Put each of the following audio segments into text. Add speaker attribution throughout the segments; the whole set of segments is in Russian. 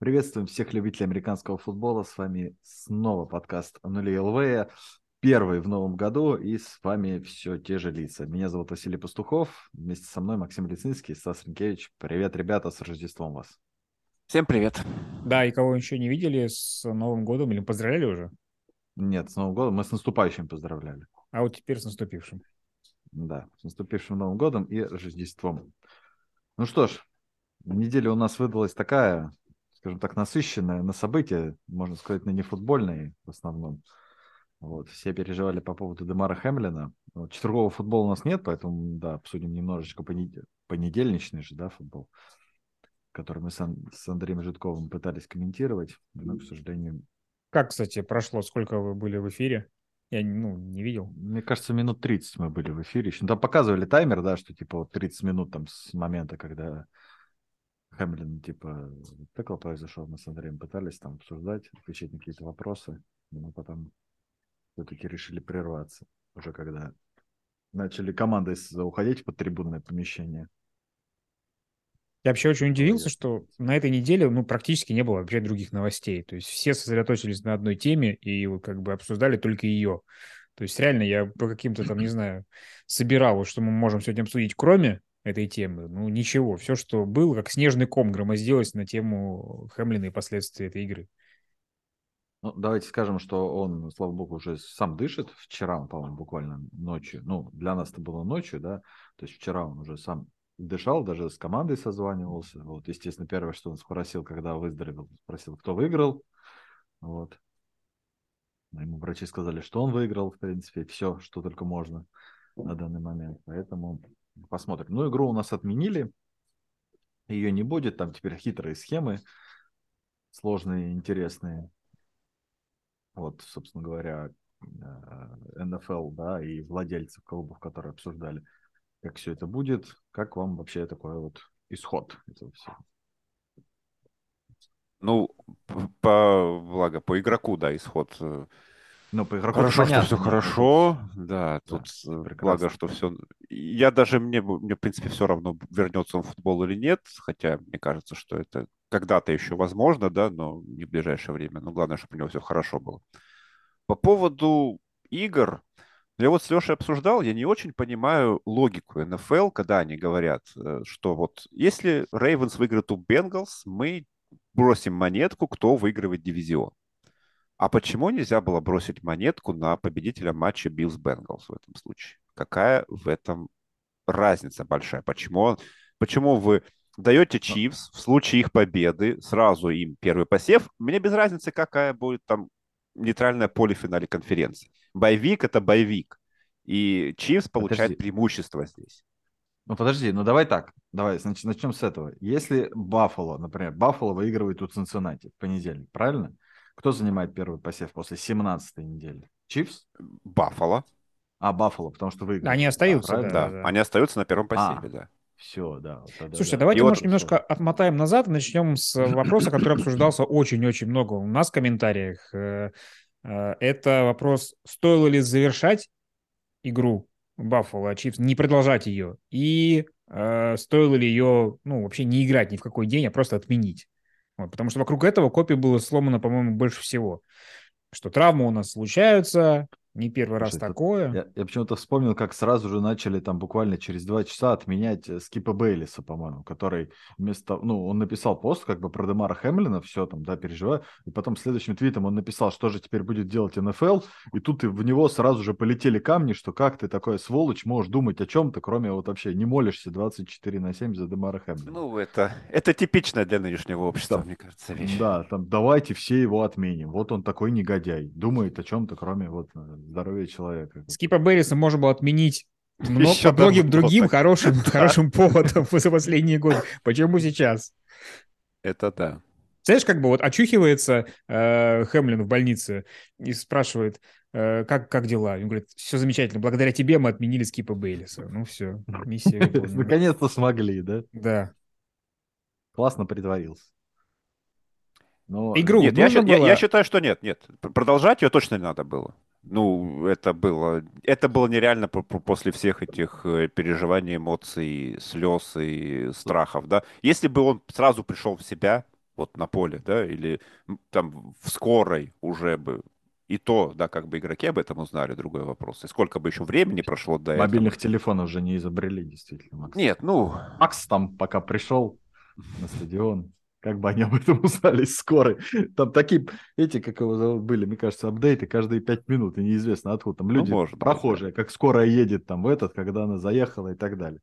Speaker 1: Приветствуем всех любителей американского футбола. С вами снова подкаст «Нули ЛВ». Первый в новом году, и с вами все те же лица. Меня зовут Василий Пастухов, вместе со мной Максим Лицинский, Стас Ренкевич. Привет, ребята, с Рождеством вас.
Speaker 2: Всем привет.
Speaker 3: Да, и кого еще не видели с Новым годом или поздравляли уже?
Speaker 1: Нет, с Новым годом. Мы с наступающим поздравляли.
Speaker 3: А вот теперь с наступившим.
Speaker 1: Да, с наступившим Новым годом и Рождеством. Ну что ж, неделя у нас выдалась такая, скажем так, насыщенная на события, можно сказать, на нефутбольные в основном. Вот, все переживали по поводу Демара Хемлина. Вот, четвергового футбола у нас нет, поэтому, да, обсудим немножечко понед... понедельничный же, да, футбол, который мы с, Ан... с Андреем Житковым пытались комментировать, но, к сожалению...
Speaker 3: Как, кстати, прошло? Сколько вы были в эфире? Я ну, не видел.
Speaker 1: Мне кажется, минут 30 мы были в эфире. Еще. Ну, там показывали таймер, да, что типа вот 30 минут там с момента, когда Хэмлин, типа, тыкл произошел, мы с Андреем пытались там обсуждать, отвечать на какие-то вопросы, но потом все-таки решили прерваться, уже когда начали команды уходить под трибунное помещение.
Speaker 3: Я вообще очень удивился, что на этой неделе ну, практически не было вообще других новостей. То есть все сосредоточились на одной теме и как бы обсуждали только ее. То есть реально я по каким-то там, не знаю, собирал, что мы можем сегодня обсудить, кроме этой темы. Ну, ничего. Все, что было, как снежный ком громоздилось на тему Хэмлина и последствий этой игры.
Speaker 1: Ну, давайте скажем, что он, слава богу, уже сам дышит. Вчера, по-моему, буквально ночью. Ну, для нас это было ночью, да. То есть вчера он уже сам дышал, даже с командой созванивался. Вот, естественно, первое, что он спросил, когда выздоровел, спросил, кто выиграл. Вот. Ему врачи сказали, что он выиграл, в принципе, все, что только можно на данный момент. Поэтому Посмотрим. Ну, игру у нас отменили. Ее не будет. Там теперь хитрые схемы. Сложные, интересные. Вот, собственно говоря, НФЛ, да, и владельцев клубов, которые обсуждали, как все это будет. Как вам вообще такой вот исход этого всего?
Speaker 2: Ну, по, благо, по игроку, да, исход э,
Speaker 1: ну, по игроку
Speaker 2: хорошо, понятно, что все хорошо, да, тут да, э, благо, что все... Я даже, мне, мне, в принципе, все равно, вернется он в футбол или нет, хотя мне кажется, что это когда-то еще возможно, да, но не в ближайшее время. Но главное, чтобы у него все хорошо было. По поводу игр, я вот с Лешей обсуждал, я не очень понимаю логику НФЛ, когда они говорят, э, что вот если Ravens выиграет у Bengals, мы бросим монетку, кто выигрывает дивизион. А почему нельзя было бросить монетку на победителя матча Bills Bengals в этом случае? Какая в этом разница большая? Почему, почему вы даете Chiefs в случае их победы, сразу им первый посев? Мне без разницы, какая будет там нейтральное поле в финале конференции. Боевик — это боевик. И Чивс получает подожди. преимущество здесь.
Speaker 1: Ну подожди, ну давай так. Давай, значит, начнем с этого. Если Баффало, например, Баффало выигрывает у Цинциннати в понедельник, правильно? Кто занимает первый посев после 17-й недели? Чивс?
Speaker 2: Баффало.
Speaker 1: А, Баффало, потому что выиграли.
Speaker 3: Они остаются,
Speaker 2: да, да, да. Они остаются на первом посеве, а, да.
Speaker 1: Все, да.
Speaker 3: Тогда, Слушайте, да. давайте, может, вот немножко все. отмотаем назад и начнем с вопроса, который обсуждался очень-очень много у нас в комментариях. Э, э, это вопрос, стоило ли завершать игру Баффало Чипс, не продолжать ее, и э, стоило ли ее, ну, вообще не играть ни в какой день, а просто отменить. Вот, потому что вокруг этого копий было сломано, по-моему, больше всего. Что травмы у нас случаются, не первый Слушай, раз такое.
Speaker 1: Я, я почему-то вспомнил, как сразу же начали там буквально через два часа отменять э, Скипа Бейлиса, по-моему, который вместо... Ну, он написал пост как бы про Демара Хэмлина, все там, да, переживаю. И потом следующим твитом он написал, что же теперь будет делать НФЛ. И тут и в него сразу же полетели камни, что как ты такой сволочь можешь думать о чем-то, кроме вот вообще не молишься 24 на 7 за Демара Хэмлина.
Speaker 2: Ну, это, это типично для нынешнего общества, там, мне кажется, вещь.
Speaker 1: Да, там давайте все его отменим. Вот он такой негодяй. Думает о чем-то, кроме вот здоровья человека.
Speaker 3: Скипа Берриса можно было отменить но по многим другим хорошим, хорошим поводом за последние годы. Почему сейчас?
Speaker 2: Это да.
Speaker 3: Знаешь, как бы вот очухивается э, Хемлин в больнице и спрашивает, э, как, как дела? Он говорит, все замечательно, благодаря тебе мы отменили Скипа Бейлиса. Ну все, миссия
Speaker 1: Наконец-то смогли, да?
Speaker 3: Да.
Speaker 1: Классно притворился.
Speaker 2: Но... Игру нет, я, я, я считаю, что нет, нет. Продолжать ее точно не надо было. Ну, это было, это было нереально после всех этих э, переживаний, эмоций, слез и страхов, да. Если бы он сразу пришел в себя, вот на поле, да, или там в скорой уже бы и то, да, как бы игроки об этом узнали, другой вопрос. И сколько бы еще времени прошло до
Speaker 1: этого. Мобильных телефонов уже не изобрели, действительно,
Speaker 2: Макс. Нет, ну...
Speaker 1: Макс там пока пришел на стадион, как бы они об этом узнали скорой. Там такие, эти, как его зовут, были, мне кажется, апдейты каждые пять минут, и неизвестно откуда. Там ну, люди, ну, может, прохожие, да. как скорая едет там в этот, когда она заехала и так далее.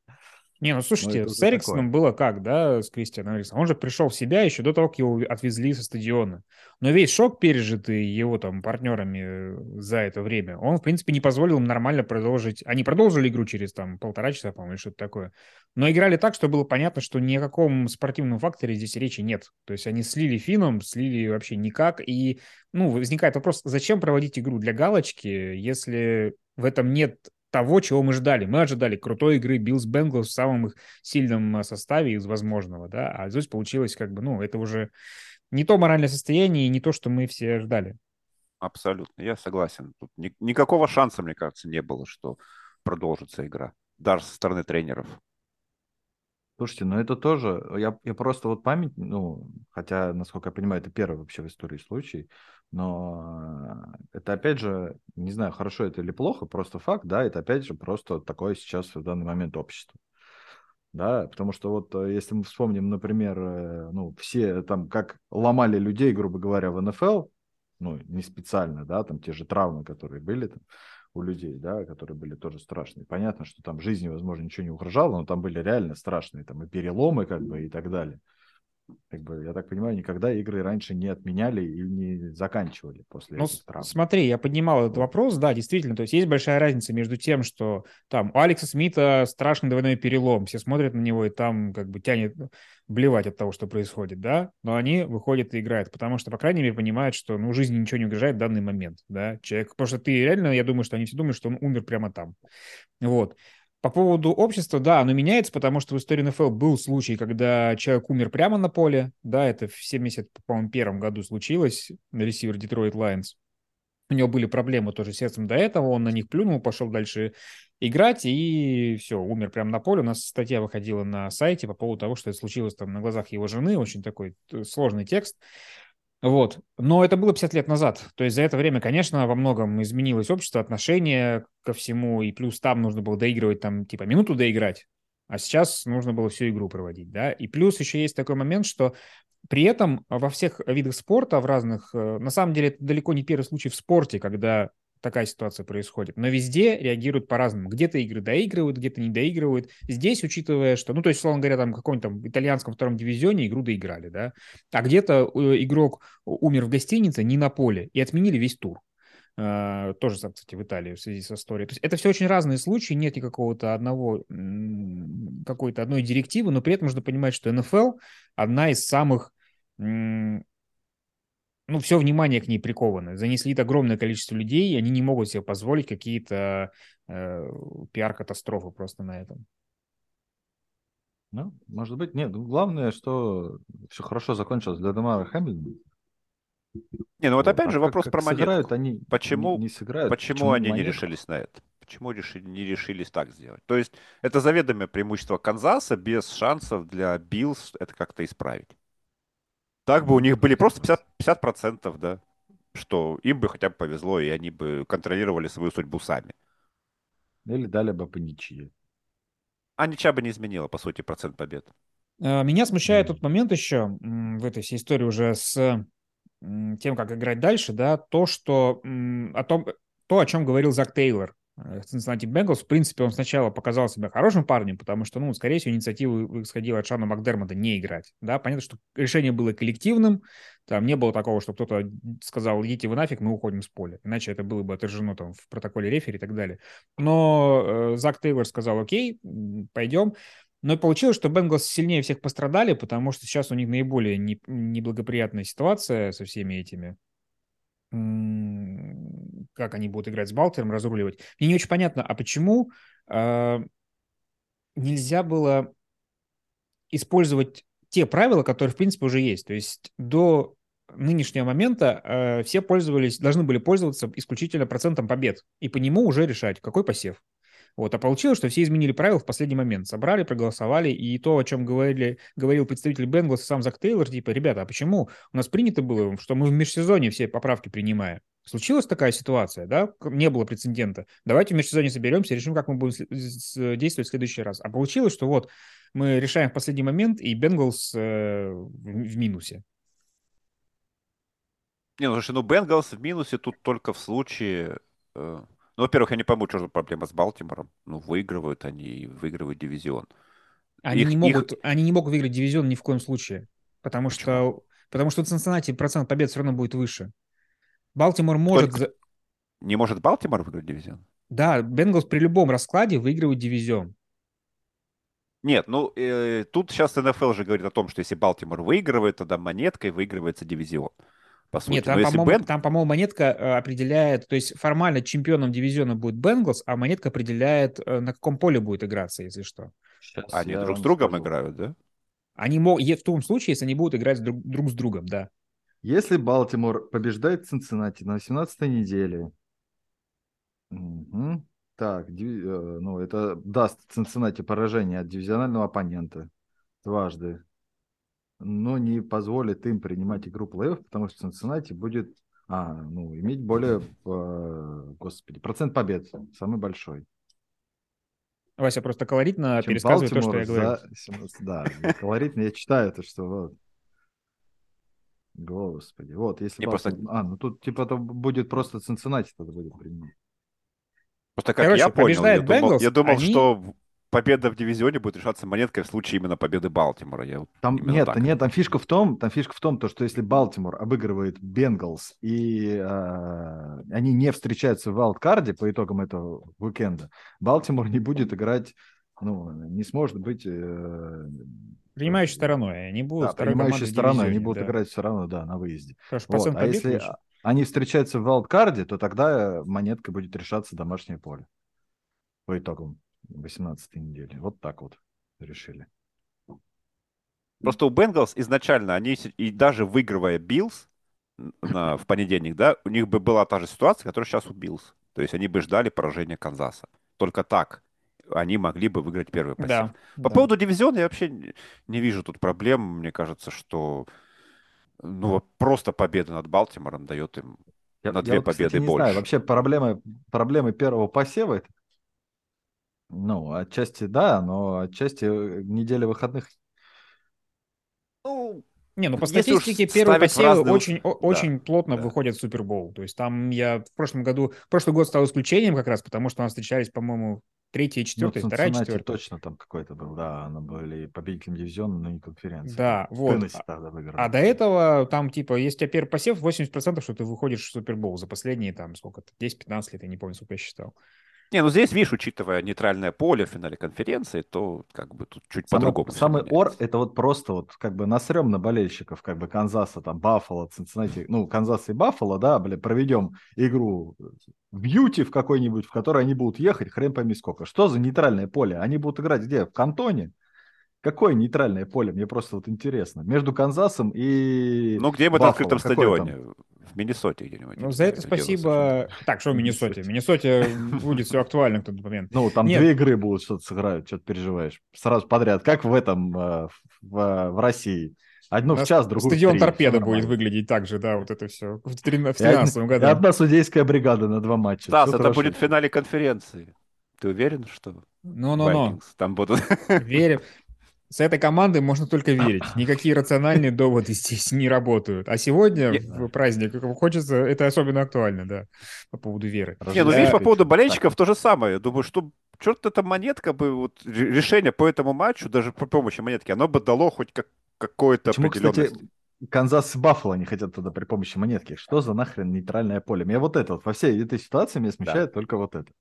Speaker 3: Не, ну слушайте, ну, с Эриксоном такое. было как, да, с Кристианом Эриксоном? Он же пришел в себя еще до того, как его отвезли со стадиона. Но весь шок, пережитый его там партнерами за это время, он, в принципе, не позволил им нормально продолжить. Они продолжили игру через там полтора часа, по-моему, или что-то такое. Но играли так, что было понятно, что ни о каком спортивном факторе здесь речи нет. То есть они слили финном, слили вообще никак. И, ну, возникает вопрос, зачем проводить игру для галочки, если в этом нет того, чего мы ждали. Мы ожидали крутой игры Биллс Бенглс в самом их сильном э, составе из возможного, да, а здесь получилось как бы, ну, это уже не то моральное состояние и не то, что мы все ждали.
Speaker 2: Абсолютно, я согласен. Тут ни, никакого шанса, мне кажется, не было, что продолжится игра, даже со стороны тренеров.
Speaker 1: Слушайте, ну это тоже, я, я просто вот память, ну, хотя, насколько я понимаю, это первый вообще в истории случай, но это опять же, не знаю, хорошо это или плохо, просто факт, да, это опять же просто такое сейчас в данный момент общество. Да, потому что вот э, если мы вспомним, например, э, ну, все там, как ломали людей, грубо говоря, в НФЛ, ну, не специально, да, там те же травмы, которые были там, у людей, да, которые были тоже страшные. Понятно, что там жизни, возможно, ничего не угрожало, но там были реально страшные там и переломы, как бы, и так далее как бы, я так понимаю, никогда игры раньше не отменяли и не заканчивали после
Speaker 3: ну, этих травм. Смотри, я поднимал этот вопрос, да, действительно, то есть есть большая разница между тем, что там у Алекса Смита страшный двойной перелом, все смотрят на него и там как бы тянет блевать от того, что происходит, да, но они выходят и играют, потому что, по крайней мере, понимают, что, ну, жизни ничего не угрожает в данный момент, да, человек, потому что ты реально, я думаю, что они все думают, что он умер прямо там, вот. По поводу общества, да, оно меняется, потому что в истории НФЛ был случай, когда человек умер прямо на поле, да, это в 71 году случилось, ресивер Детройт Лайонс. У него были проблемы тоже с сердцем до этого, он на них плюнул, пошел дальше играть и все, умер прямо на поле. У нас статья выходила на сайте по поводу того, что это случилось там на глазах его жены, очень такой э, сложный текст. Вот. Но это было 50 лет назад. То есть за это время, конечно, во многом изменилось общество, отношение ко всему, и плюс там нужно было доигрывать, там, типа, минуту доиграть, а сейчас нужно было всю игру проводить, да. И плюс еще есть такой момент, что при этом во всех видах спорта, в разных, э, на самом деле это далеко не первый случай в спорте, когда такая ситуация происходит. Но везде реагируют по-разному. Где-то игры доигрывают, где-то не доигрывают. Здесь, учитывая, что, ну, то есть, условно говоря, там, каком-нибудь там итальянском втором дивизионе игру доиграли, да, а где-то э, игрок умер в гостинице, не на поле, и отменили весь тур. Uh, тоже, кстати, в Италии в связи с историей. То есть это все очень разные случаи, нет никакого-то одного, какой-то одной директивы, но при этом нужно понимать, что НФЛ одна из самых ну, все внимание к ней приковано. Занесли огромное количество людей, и они не могут себе позволить какие-то э, пиар-катастрофы просто на этом.
Speaker 1: Ну, может быть, нет. Главное, что все хорошо закончилось для Демара Хэмилтона.
Speaker 2: Не, ну вот опять а же вопрос как, про монетку. Сыграют
Speaker 1: они,
Speaker 2: почему,
Speaker 1: не, не сыграют.
Speaker 2: Почему, почему они монетку? не решились на это? Почему решили, не решились так сделать? То есть это заведомое преимущество Канзаса без шансов для Биллс это как-то исправить. Так бы у них были просто 50%, 50% да, что им бы хотя бы повезло, и они бы контролировали свою судьбу сами.
Speaker 1: Или дали бы по ничьи.
Speaker 2: А ничья бы не изменила, по сути, процент побед.
Speaker 3: А, меня смущает mm. тот момент еще в этой всей истории уже с тем, как играть дальше, да, то, что о том, то, о чем говорил Зак Тейлор Cincinnati Bengals, в принципе, он сначала показал себя хорошим парнем, потому что, ну, скорее всего, инициатива исходила от Шана Макдермота не играть, да, понятно, что решение было коллективным, там не было такого, что кто-то сказал, идите вы нафиг, мы уходим с поля, иначе это было бы отражено там в протоколе рефери и так далее. Но э, Зак Тейлор сказал, окей, пойдем, но и получилось, что Бенглс сильнее всех пострадали, потому что сейчас у них наиболее неблагоприятная ситуация со всеми этими как они будут играть с Балтером, разруливать. Мне не очень понятно, а почему э, нельзя было использовать те правила, которые, в принципе, уже есть. То есть до нынешнего момента э, все пользовались, должны были пользоваться исключительно процентом побед и по нему уже решать, какой посев. Вот, а получилось, что все изменили правила в последний момент. Собрали, проголосовали, и то, о чем говорили, говорил представитель Бенглса сам Зак Тейлор, типа, ребята, а почему у нас принято было, что мы в межсезонье все поправки принимаем? Случилась такая ситуация, да, не было прецедента. Давайте в межсезонье соберемся, решим, как мы будем действовать в следующий раз. А получилось, что вот мы решаем в последний момент, и Бенглс э, в минусе.
Speaker 2: Не, ну слушай, ну Бенгалс в минусе тут только в случае... Э, ну, во-первых, я не пойму, что за проблема с Балтимором. Ну, выигрывают они и выигрывают дивизион.
Speaker 3: Они, их, не могут, их... они не могут выиграть дивизион ни в коем случае. Потому Почему? что, потому что в Цинциннати процент побед все равно будет выше. Балтимор может... Только...
Speaker 2: Не может Балтимор выиграть дивизион?
Speaker 3: Да, Бенгалс при любом раскладе выигрывает дивизион.
Speaker 2: Нет, ну э, тут сейчас НФЛ же говорит о том, что если Балтимор выигрывает, тогда монеткой выигрывается дивизион
Speaker 3: по сути. Нет, там, по-моему, Бен... там, по-моему, монетка э, определяет, то есть формально чемпионом дивизиона будет Бенглс, а монетка определяет, э, на каком поле будет играться, если что.
Speaker 2: Сейчас они друг с другом скажу. играют, да?
Speaker 3: Они могут, в том случае, если они будут играть друг, друг с другом, да.
Speaker 1: Если Балтимор побеждает Цинциннати на 18 неделе, угу. так, диви... Э, ну, это даст Цинциннати поражение от дивизионального оппонента дважды но не позволит им принимать игру плей-офф, потому что Цинциннати будет а, ну, иметь более, э, господи, процент побед самый большой.
Speaker 3: Вася просто колоритно Чем пересказывает Балтимор то, что я говорю.
Speaker 1: За... Да, колоритно я читаю это, что вот. Господи, вот, если Балтимор... просто... А, ну тут типа это будет просто Цинциннати тогда будет принимать.
Speaker 2: Просто как Короче, я понял, я думал, я думал они... что победа в дивизионе будет решаться монеткой в случае именно победы Балтимора. Я
Speaker 1: там нет, так. нет, там фишка в том, там фишка в том, то, что если Балтимор обыгрывает Бенгалс и э, они не встречаются в вайлдкарде по итогам этого уикенда, Балтимор не будет играть, ну, не сможет быть э,
Speaker 3: принимающей стороной. Они будут
Speaker 1: да, принимающей стороной, они будут да. играть все равно, да, на выезде. вот. А если лучше. они встречаются в вайлдкарде, то тогда монетка будет решаться домашнее поле по итогам 18 недели. Вот так вот решили.
Speaker 2: Просто у Бенгалс изначально, они и даже выигрывая Биллс в понедельник, да, у них бы была та же ситуация, которая сейчас у Биллс. То есть они бы ждали поражения Канзаса. Только так они могли бы выиграть первый пассив. Да, По да. поводу дивизиона я вообще не вижу тут проблем. Мне кажется, что ну, просто победа над Балтимором дает им я, на две я вот, победы кстати, не больше. Знаю.
Speaker 1: Вообще проблемы, проблемы первого посева это ну, отчасти да, но отчасти э, неделя выходных.
Speaker 3: Не, ну по статистике первые посевы разные... очень, да, очень плотно да. выходят в Супербол. То есть там я в прошлом году, прошлый год стал исключением как раз, потому что у нас встречались, по-моему, третья четвертая, ну, вторая, четвертая.
Speaker 1: точно там какой-то был, да, она были победителем дивизиона, но не конференции.
Speaker 3: Да, вот. тогда выиграл. А до этого там, типа, если у тебя первый посев, 80%, что ты выходишь в Супербол за последние, там, сколько-то, 10-15 лет, я не помню, сколько я считал.
Speaker 2: Не, ну здесь, видишь, учитывая нейтральное поле в финале конференции, то как бы тут чуть по-другому.
Speaker 1: Самый ор — это вот просто вот как бы насрем на болельщиков, как бы Канзаса, там, Баффало, Цинциннати, ну, Канзас и Баффало, да, бля, проведем игру в Бьюти в какой-нибудь, в которой они будут ехать, хрен пойми сколько. Что за нейтральное поле? Они будут играть где? В Кантоне? Какое нейтральное поле? Мне просто вот интересно. Между Канзасом и
Speaker 2: Ну, где-нибудь на открытом стадионе. Там? В Миннесоте где-нибудь.
Speaker 3: Ну, за это спасибо. Так, что в Миннесоте? В Миннесоте будет все актуально в тот момент.
Speaker 1: Ну, там Нет. две игры будут, что-то сыграют, что-то переживаешь. Сразу подряд. Как в этом, э, в, в России. Одну в час, другую
Speaker 3: Стадион Торпеда будет выглядеть так же, да, вот это все. В 13 году. И
Speaker 1: одна судейская бригада на два матча.
Speaker 2: Стас, это будет в финале конференции. Ты уверен, что?
Speaker 3: Ну-ну-ну.
Speaker 2: Там будут...
Speaker 3: Верим. С этой командой можно только верить. Никакие рациональные доводы здесь не работают. А сегодня, в праздник, хочется, это особенно актуально, да, по поводу веры.
Speaker 2: Не, ну видишь, по поводу болельщиков то же самое. Я думаю, что черт эта монетка бы, вот решение по этому матчу, даже при помощи монетки, оно бы дало хоть как, какое-то Почему, определенность. Кстати,
Speaker 1: Канзас и Баффало не хотят туда при помощи монетки. Что за нахрен нейтральное поле? Меня вот это вот, во всей этой ситуации меня смущает да. только вот это.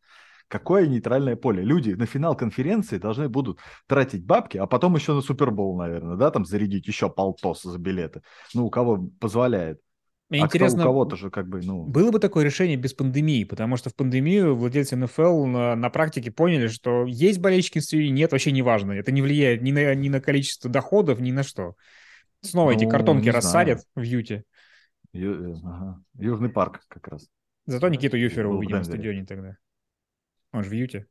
Speaker 1: Какое нейтральное поле? Люди на финал конференции должны будут тратить бабки, а потом еще на Супербол, наверное, да, там зарядить еще полтос за билеты. Ну, у кого позволяет.
Speaker 3: Мне а интересно,
Speaker 1: кто, у кого-то же как бы, ну...
Speaker 3: Было бы такое решение без пандемии, потому что в пандемию владельцы НФЛ на, на практике поняли, что есть болельщики в нет, вообще не важно. Это не влияет ни на, ни на количество доходов, ни на что. Снова ну, эти картонки рассадят в Юте.
Speaker 1: Ю, э, ага. Южный парк как раз.
Speaker 3: Зато Никиту Юфера увидим на стадионе тогда. Он же в Юте.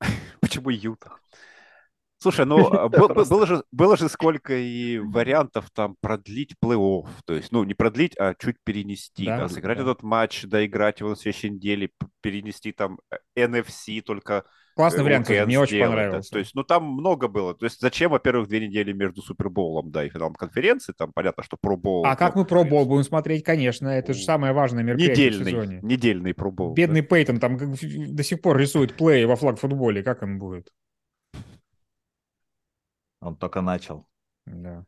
Speaker 2: Почему Юта? Слушай, ну а, было же, было же сколько и вариантов там продлить плей-офф. То есть, ну, не продлить, а чуть перенести. Да, да, сыграть да. этот матч, доиграть его на следующей неделе, перенести там NFC только
Speaker 3: Классный э, вариант, мне очень понравился.
Speaker 2: То есть, ну, там много было. То есть, зачем, во-первых, две недели между Суперболом, да, и финалом конференции, там понятно, что пробол.
Speaker 3: А как мы пробол будем смотреть, конечно, это же самое важное мероприятие недельный, в сезоне.
Speaker 2: Недельный пробол.
Speaker 3: Бедный да. Пейтон там до сих пор рисует плей во флаг футболе, как он будет?
Speaker 1: Он только начал.
Speaker 3: Да.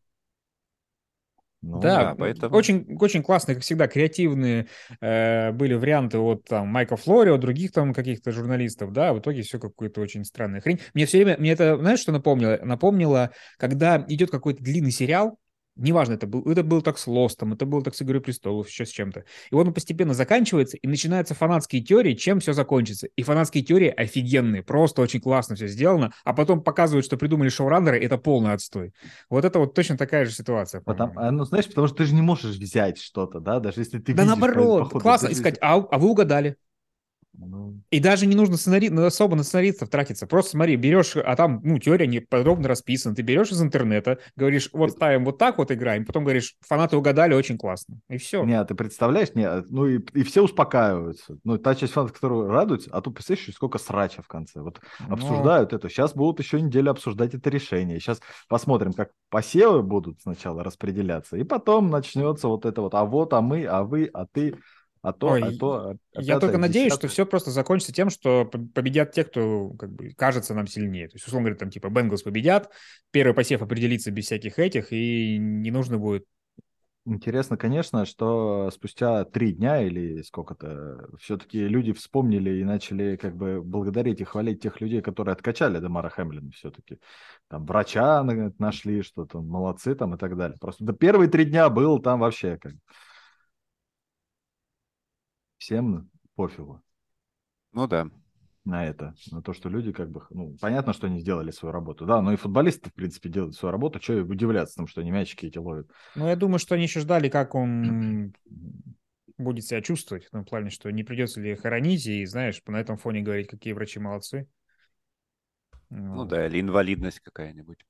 Speaker 3: Ну, да, да, поэтому... очень, очень классные, как всегда, креативные э, были варианты от там, Майка Флорио, других там каких-то журналистов, да, в итоге все какое-то очень странная хрень. Мне все время, мне это, знаешь, что напомнило? Напомнило, когда идет какой-то длинный сериал, Неважно, это был, это был так с Лостом, это было так с Игрой престолов, еще с чем-то. И вот он постепенно заканчивается, и начинаются фанатские теории, чем все закончится. И фанатские теории офигенные, просто очень классно все сделано, а потом показывают, что придумали шоураннеры, это полный отстой. Вот это вот точно такая же ситуация.
Speaker 1: Потому, а, ну, знаешь, потому что ты же не можешь взять что-то, да, даже если ты
Speaker 3: Да видишь, наоборот, классно искать, а, а вы угадали. Ну... И даже не нужно сценари... Ну, особо на сценаристов тратиться. Просто смотри, берешь, а там, ну, теория не подробно расписана. Ты берешь из интернета, говоришь, вот ставим вот так вот играем, потом говоришь, фанаты угадали, очень классно. И все.
Speaker 1: Не, ты представляешь, не, ну и, и все успокаиваются. Ну, та часть фанатов, которые радуются, а тут представляешь, сколько срача в конце. Вот Но... обсуждают это. Сейчас будут еще неделю обсуждать это решение. Сейчас посмотрим, как посевы будут сначала распределяться. И потом начнется вот это вот, а вот, а мы, а вы, а ты. А то, Ой, а то,
Speaker 3: а я только надеюсь, что все просто закончится тем, что победят те, кто как бы кажется нам сильнее. То есть, условно говоря, там типа Бенглс победят, первый посев определится без всяких этих, и не нужно будет
Speaker 1: Интересно, конечно, что спустя три дня или сколько-то все-таки люди вспомнили и начали как бы благодарить и хвалить тех людей, которые откачали Демара Хэмлина все-таки. Там врача нашли, что-то молодцы там и так далее. Просто до первые три дня был там вообще как всем пофигу.
Speaker 2: Ну да.
Speaker 1: На это, на то, что люди как бы, ну, понятно, что они сделали свою работу, да, но и футболисты, в принципе, делают свою работу, что удивляться, потому что они мячики эти ловят.
Speaker 3: Ну, я думаю, что они еще ждали, как он будет себя чувствовать, в том плане, что не придется ли хоронить, и, знаешь, на этом фоне говорить, какие врачи молодцы.
Speaker 2: Ну вот. да, или инвалидность какая-нибудь.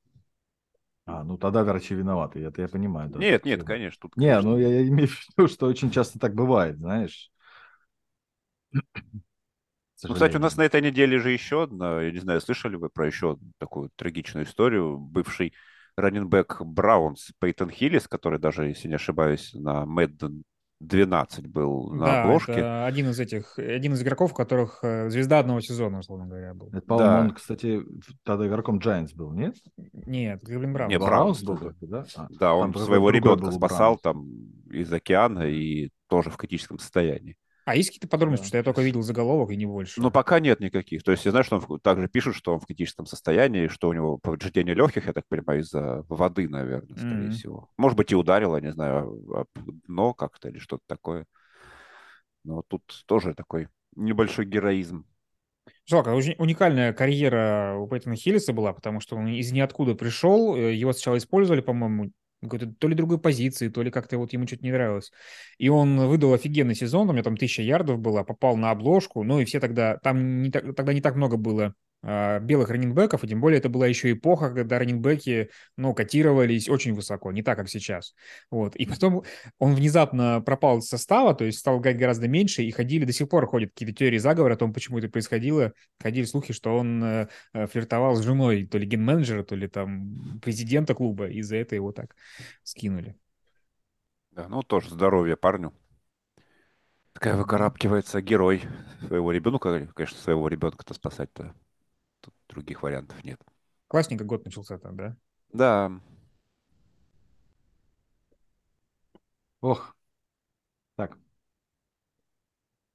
Speaker 1: А, ну тогда врачи виноваты, это я понимаю. Да,
Speaker 2: нет, нет, конечно. Тут,
Speaker 1: не, конечно. ну я, я имею в виду, что очень часто так бывает, знаешь.
Speaker 2: Ну, кстати, у нас на этой неделе же еще одна, я не знаю, слышали вы про еще такую трагичную историю, бывший раненбэк Браунс Пейтон Хиллис, который даже, если не ошибаюсь, на Мэдден 12 был на да, обложке.
Speaker 3: Это один из этих, один из игроков, у которых э, звезда одного сезона, условно говоря, был.
Speaker 1: Это, по-моему, да. он, кстати, тогда игроком Giants был, нет?
Speaker 3: Нет, Кливленд Браунс.
Speaker 2: Нет, Браунс был, да? А, да, он своего ребенка спасал Браунс. там из океана и тоже в критическом состоянии.
Speaker 3: А есть какие-то подробности, да. что я только видел заголовок и не больше?
Speaker 2: Ну, пока нет никаких. То есть я знаю, что он также пишет, что он в критическом состоянии, что у него повреждение легких, я так понимаю, из-за воды, наверное, скорее mm-hmm. всего. Может быть, и ударил, я не знаю, дно как-то или что-то такое. Но тут тоже такой небольшой героизм.
Speaker 3: Жалко, очень уникальная карьера у Пейтона Хиллиса была, потому что он из ниоткуда пришел, э, его сначала использовали, по-моему, какой-то то ли другой позиции, то ли как-то вот ему что-то не нравилось. И он выдал офигенный сезон, у меня там тысяча ярдов было, попал на обложку, ну и все тогда, там не так, тогда не так много было а, белых раненбеков, и тем более это была еще эпоха, когда раненбеки, ну, котировались очень высоко, не так, как сейчас. Вот. И потом он внезапно пропал из состава, то есть стал играть гораздо меньше, и ходили, до сих пор ходят какие-то теории заговора о том, почему это происходило. Ходили слухи, что он э, э флиртовал с женой то ли ген-менеджера, то ли там президента клуба, и за это его так скинули.
Speaker 2: Да, ну тоже здоровье парню. Такая выкарабкивается герой своего ребенка, конечно, своего ребенка-то спасать-то других вариантов нет.
Speaker 3: Классненько год начался там, да?
Speaker 2: Да.
Speaker 1: Ох. Так.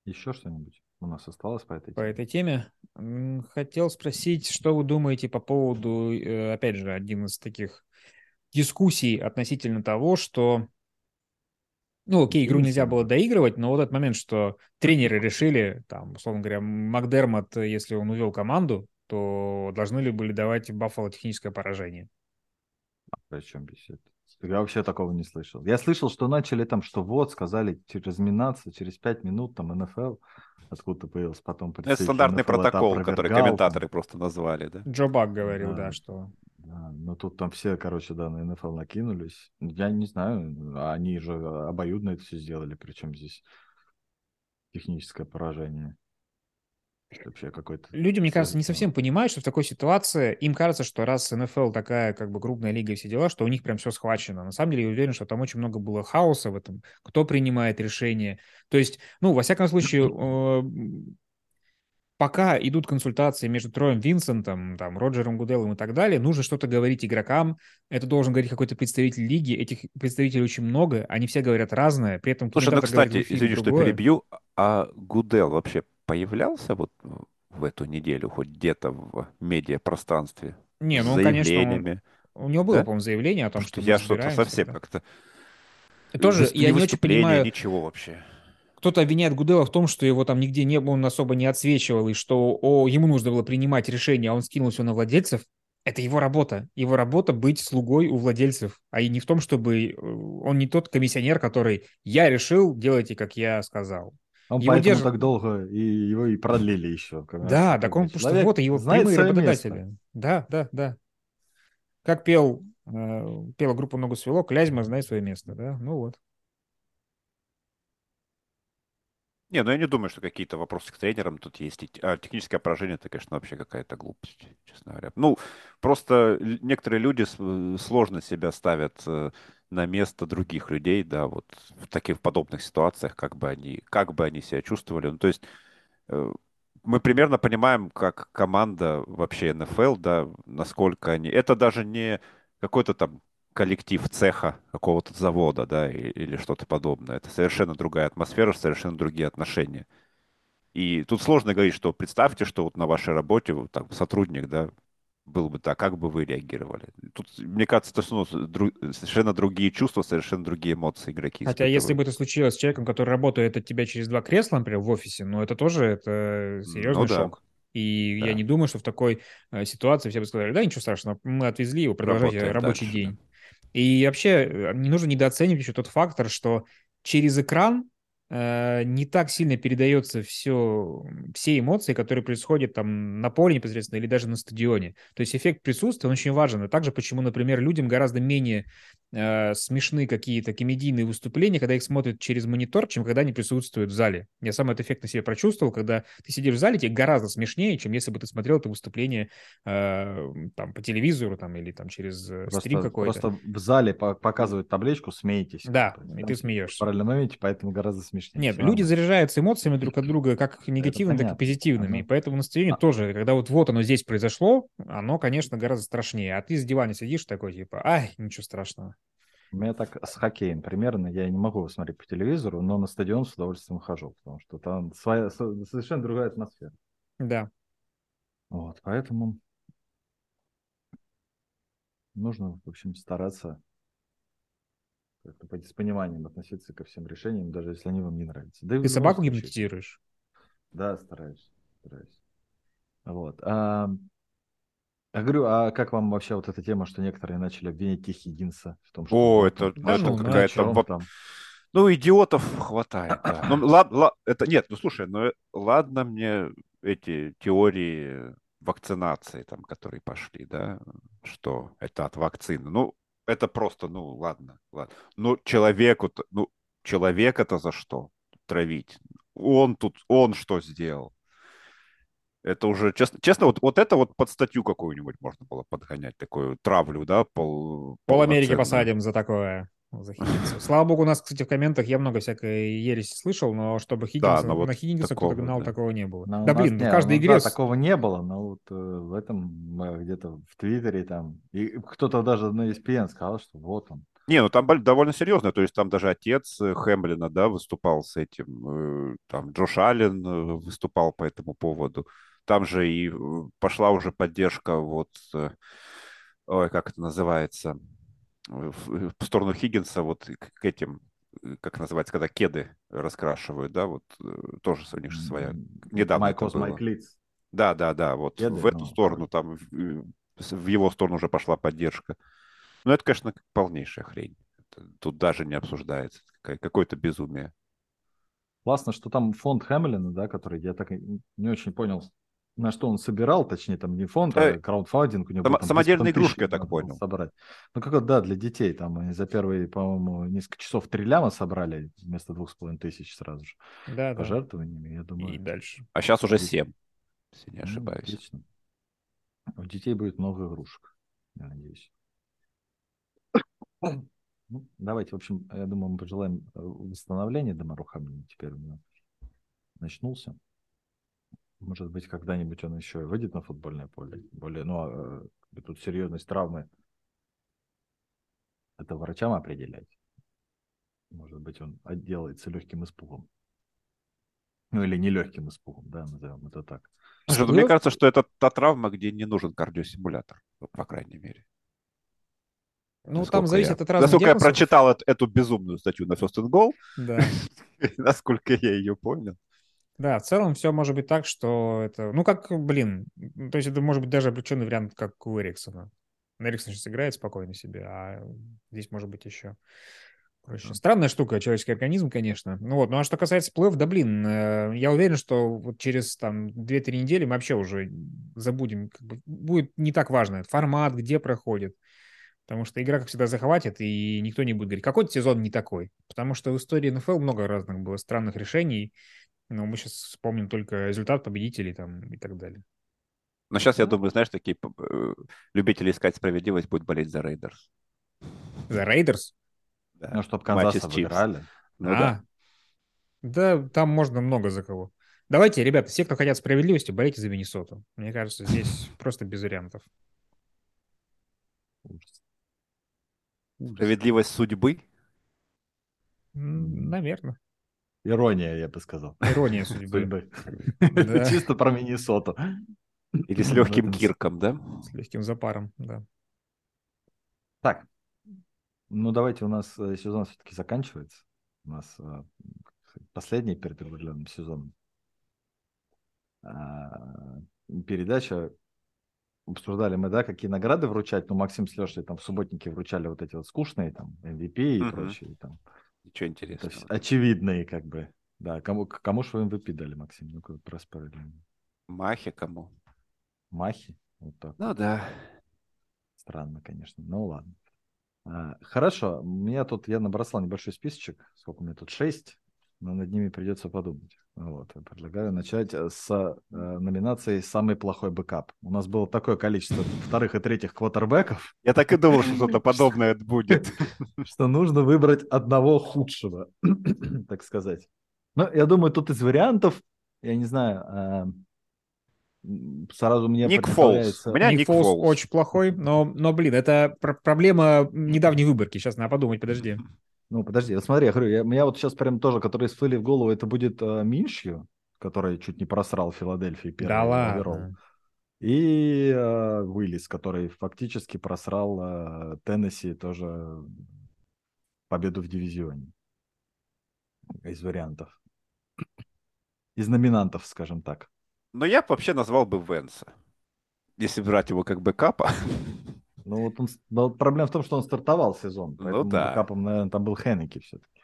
Speaker 1: Еще что-нибудь у нас осталось по этой
Speaker 3: теме? По этой теме? Хотел спросить, что вы думаете по поводу, э, опять же, один из таких дискуссий относительно того, что ну, окей, игру нельзя было доигрывать, но вот этот момент, что тренеры решили, там, условно говоря, Макдермот, если он увел команду, то должны ли были давать Баффало техническое поражение?
Speaker 1: А при чем беседа? Я вообще такого не слышал. Я слышал, что начали там, что вот, сказали разминаться через пять минут, там НФЛ откуда появился потом
Speaker 2: Это стандартный НФЛ протокол, который комментаторы там. просто назвали, да?
Speaker 3: Джо Бак говорил, да, да что...
Speaker 1: Да, но тут там все, короче, да, на НФЛ накинулись. Я не знаю, они же обоюдно это все сделали, причем здесь техническое поражение.
Speaker 3: Вообще какой-то... Люди, мне кажется, не совсем понимают, что в такой ситуации им кажется, что раз НФЛ такая как бы крупная лига и все дела, что у них прям все схвачено. На самом деле я уверен, что там очень много было хаоса в этом, кто принимает решения. То есть, ну, во всяком случае, пока идут консультации между Троем Винсентом, там, Роджером Гуделом и так далее, нужно что-то говорить игрокам, это должен говорить какой-то представитель лиги, этих представителей очень много, они все говорят разное, при этом...
Speaker 2: Слушай, ну, кстати, извини, что перебью, а Гудел вообще появлялся вот в эту неделю хоть где-то в медиапространстве?
Speaker 3: Не, ну, конечно, он, у него было, да? по-моему, заявление о том, что, что
Speaker 2: я что-то совсем да. как-то...
Speaker 3: Тоже я не очень понимаю...
Speaker 2: Ничего вообще.
Speaker 3: Кто-то обвиняет Гудела в том, что его там нигде не было, он особо не отсвечивал, и что о, ему нужно было принимать решение, а он скинул все на владельцев. Это его работа. Его работа быть слугой у владельцев, а и не в том, чтобы... Э, он не тот комиссионер, который «я решил, делайте, как я сказал».
Speaker 1: Он его поэтому держ... так долго и его и продлили еще.
Speaker 3: Да, так он, потому что вот его прямые работодатели. Место. Да, да, да. Как пел, э, пела группа «Ногу свело», Клязьма знает свое место, да? Ну вот.
Speaker 2: Не, ну я не думаю, что какие-то вопросы к тренерам тут есть. А техническое поражение это, конечно, вообще какая-то глупость, честно говоря. Ну, просто некоторые люди сложно себя ставят э, на место других людей, да, вот в таких подобных ситуациях, как бы они, как бы они себя чувствовали. Ну, то есть э, мы примерно понимаем, как команда вообще НФЛ, да, насколько они... Это даже не какой-то там коллектив цеха какого-то завода, да, или что-то подобное. Это совершенно другая атмосфера, совершенно другие отношения. И тут сложно говорить, что представьте, что вот на вашей работе вот, там, сотрудник, да, был бы так, как бы вы реагировали? Тут, мне кажется, это ну, дру, совершенно другие чувства, совершенно другие эмоции игроки.
Speaker 3: Хотя испытывают. если бы это случилось с человеком, который работает от тебя через два кресла, например, в офисе, ну это тоже это серьезный ну, да. шок. И да. я не думаю, что в такой э, ситуации все бы сказали, да, ничего страшного, мы отвезли его, продолжайте Работает рабочий дальше, день. Да. И вообще э, не нужно недооценивать еще тот фактор, что через экран не так сильно передается все, все эмоции, которые происходят там на поле непосредственно или даже на стадионе. То есть эффект присутствия, он очень важен. И также почему, например, людям гораздо менее э, смешны какие-то комедийные выступления, когда их смотрят через монитор, чем когда они присутствуют в зале. Я сам этот эффект на себе прочувствовал, когда ты сидишь в зале, тебе гораздо смешнее, чем если бы ты смотрел это выступление э, там по телевизору там, или там через э, просто, стрим какой-то.
Speaker 1: Просто в зале показывают табличку, смеетесь.
Speaker 3: Да, и ты смеешься. В
Speaker 1: параллельном моменте, поэтому гораздо смешнее.
Speaker 3: Нет, люди заряжаются эмоциями друг от друга как негативными, так и позитивными. Ага. И поэтому настроение а... тоже, когда вот вот оно здесь произошло, оно, конечно, гораздо страшнее. А ты с дивана сидишь такой, типа, ай, ничего страшного.
Speaker 1: У меня так с хоккеем примерно. Я не могу смотреть по телевизору, но на стадион с удовольствием хожу, потому что там своя, совершенно другая атмосфера.
Speaker 3: Да.
Speaker 1: Вот, поэтому нужно, в общем, стараться как-то с пониманием относиться ко всем решениям, даже если они вам не нравятся.
Speaker 3: Да Ты собаку случае. гипнотизируешь?
Speaker 1: Да, стараюсь, стараюсь. Вот. А, я говорю, а как вам вообще вот эта тема, что некоторые начали обвинять Хиггинса в том, что...
Speaker 2: О, это, да, это ну, какая-то... Во... Там... Ну, идиотов хватает, да. Ну, ладно, ладно, это... Нет, ну, слушай, ну, ладно мне эти теории вакцинации, там, которые пошли, да, что это от вакцины. Ну, это просто, ну, ладно, ладно. Ну, человеку, ну, человек это за что травить? Он тут, он что сделал? Это уже, честно, честно вот, вот это вот под статью какую-нибудь можно было подгонять, такую травлю, да, пол...
Speaker 3: Пол Америки посадим за такое. За Слава богу, у нас, кстати, в комментах я много всякой ереси слышал, но чтобы Хиггинса, да, вот на Хиггинса кто-то гнал, да. такого не было.
Speaker 1: Но да, блин, нас, в каждой ну, игре... Да, такого не было, но вот э, в этом где-то в Твиттере там, и кто-то даже на ESPN сказал, что вот он.
Speaker 2: Не, ну там довольно серьезно, то есть там даже отец э, Хэмблина, да, выступал с этим, э, там Джош Аллен э, выступал по этому поводу там же и пошла уже поддержка вот, ой, как это называется, в, в сторону Хиггинса вот к этим, э, как называется, когда кеды раскрашивают, да, вот тоже у них же своя. Недавно
Speaker 1: Майкос Майклиц.
Speaker 2: Да, да, да, вот кеды, в эту ну, сторону, там в, его сторону уже пошла поддержка. Ну, это, конечно, полнейшая хрень. Тут даже не обсуждается. Какое-то безумие.
Speaker 1: Классно, что там фонд Хэмилина, да, который я так не очень понял, на что он собирал, точнее, там не фонд, а краудфандинг у него.
Speaker 2: Сам, самодельная игрушка, я так понял.
Speaker 1: Собрать. Ну, как да, для детей. Там они за первые, по-моему, несколько часов три ляма собрали вместо двух с половиной тысяч сразу же.
Speaker 3: Да,
Speaker 1: Пожертвованиями, да. я думаю.
Speaker 3: И дальше.
Speaker 2: А сейчас уже семь, если не ну, ошибаюсь. Ну, отлично.
Speaker 1: У детей будет много игрушек, я надеюсь. Ну, давайте, в общем, я думаю, мы пожелаем э, восстановления Домарухамина. Теперь у него начнулся. Может быть, когда-нибудь он еще выйдет на футбольное поле. Более, ну, а, э, тут серьезность травмы. Это врачам определять. Может быть, он отделается легким испугом. Ну, или нелегким испугом, да, назовем это так.
Speaker 2: Слушай, ну, мне кажется, что это та травма, где не нужен кардиосимулятор, по крайней мере.
Speaker 3: Ну, насколько там зависит
Speaker 2: я,
Speaker 3: от разных
Speaker 2: Насколько диагнозов. я прочитал эту, эту безумную статью на First and Goal,
Speaker 3: да.
Speaker 2: насколько я ее понял.
Speaker 3: Да, в целом все может быть так, что это... Ну, как, блин, то есть это может быть даже облегченный вариант, как у Эриксона. Эриксон сейчас играет спокойно себе, а здесь может быть еще проще. Странная штука, человеческий организм, конечно. Ну вот, ну а что касается плей да блин, э, я уверен, что вот через там 2-3 недели мы вообще уже забудем, как бы, будет не так важно, формат, где проходит. Потому что игра, как всегда, захватит, и никто не будет говорить, какой сезон не такой. Потому что в истории НФЛ много разных было странных решений, но мы сейчас вспомним только результат победителей там и так далее.
Speaker 2: Но сейчас, я думаю, знаешь, такие э, любители искать справедливость будут болеть за Рейдерс.
Speaker 3: За Рейдерс?
Speaker 1: Да. Ну, чтобы Канзас выиграли.
Speaker 3: Ну, а, да. Да, там можно много за кого. Давайте, ребята, все, кто хотят справедливости, болейте за Миннесоту. Мне кажется, здесь просто без вариантов.
Speaker 2: Справедливость судьбы?
Speaker 3: Наверное.
Speaker 1: Ирония, я бы сказал.
Speaker 3: Ирония судьбы.
Speaker 1: Чисто про Миннесоту.
Speaker 2: Или с легким кирком, да?
Speaker 3: С легким запаром, да.
Speaker 1: Так, ну давайте у нас э, сезон все-таки заканчивается. У нас э, последний перед регулярным сезоном. А, передача обсуждали мы, да, какие награды вручать, ну, Максим с Лешей там в субботнике вручали вот эти вот скучные, там, MVP и угу. прочие, там.
Speaker 2: Ничего интересного.
Speaker 1: Очевидные, как бы. Да, кому, кому же вы MVP дали, Максим? Ну-ка, проспорили.
Speaker 2: Махи кому?
Speaker 1: Махи? Вот так.
Speaker 2: Ну, да.
Speaker 1: Странно, конечно. Ну, ладно. А, хорошо, у меня тут, я набросал небольшой списочек, сколько у меня тут, шесть, но над ними придется подумать. Вот, предлагаю начать э, с э, номинации «Самый плохой бэкап». У нас было такое количество вторых и третьих квотербеков.
Speaker 2: Я так и думал, что что-то подобное будет.
Speaker 1: Что нужно выбрать одного худшего, так сказать. Ну, я думаю, тут из вариантов, я не знаю, э, сразу мне
Speaker 2: Ник Фолс.
Speaker 3: У меня Ник, Ник Фолс, Фолс очень плохой, но, но блин, это пр- проблема недавней выборки. Сейчас надо подумать, подожди.
Speaker 1: Ну, подожди, вот смотри, я говорю, я, меня вот сейчас прям тоже, которые всплыли в голову, это будет э, Миншью, который чуть не просрал Филадельфии первый да ладно. И э, Уиллис, который фактически просрал э, Теннесси тоже победу в дивизионе. Из вариантов. Из номинантов, скажем так.
Speaker 2: Но я вообще назвал бы Венса. Если брать его как бэкапа.
Speaker 1: Ну вот он, но проблема в том, что он стартовал сезон.
Speaker 2: Ну да.
Speaker 1: Капом, наверное, там был Хеннеки все-таки.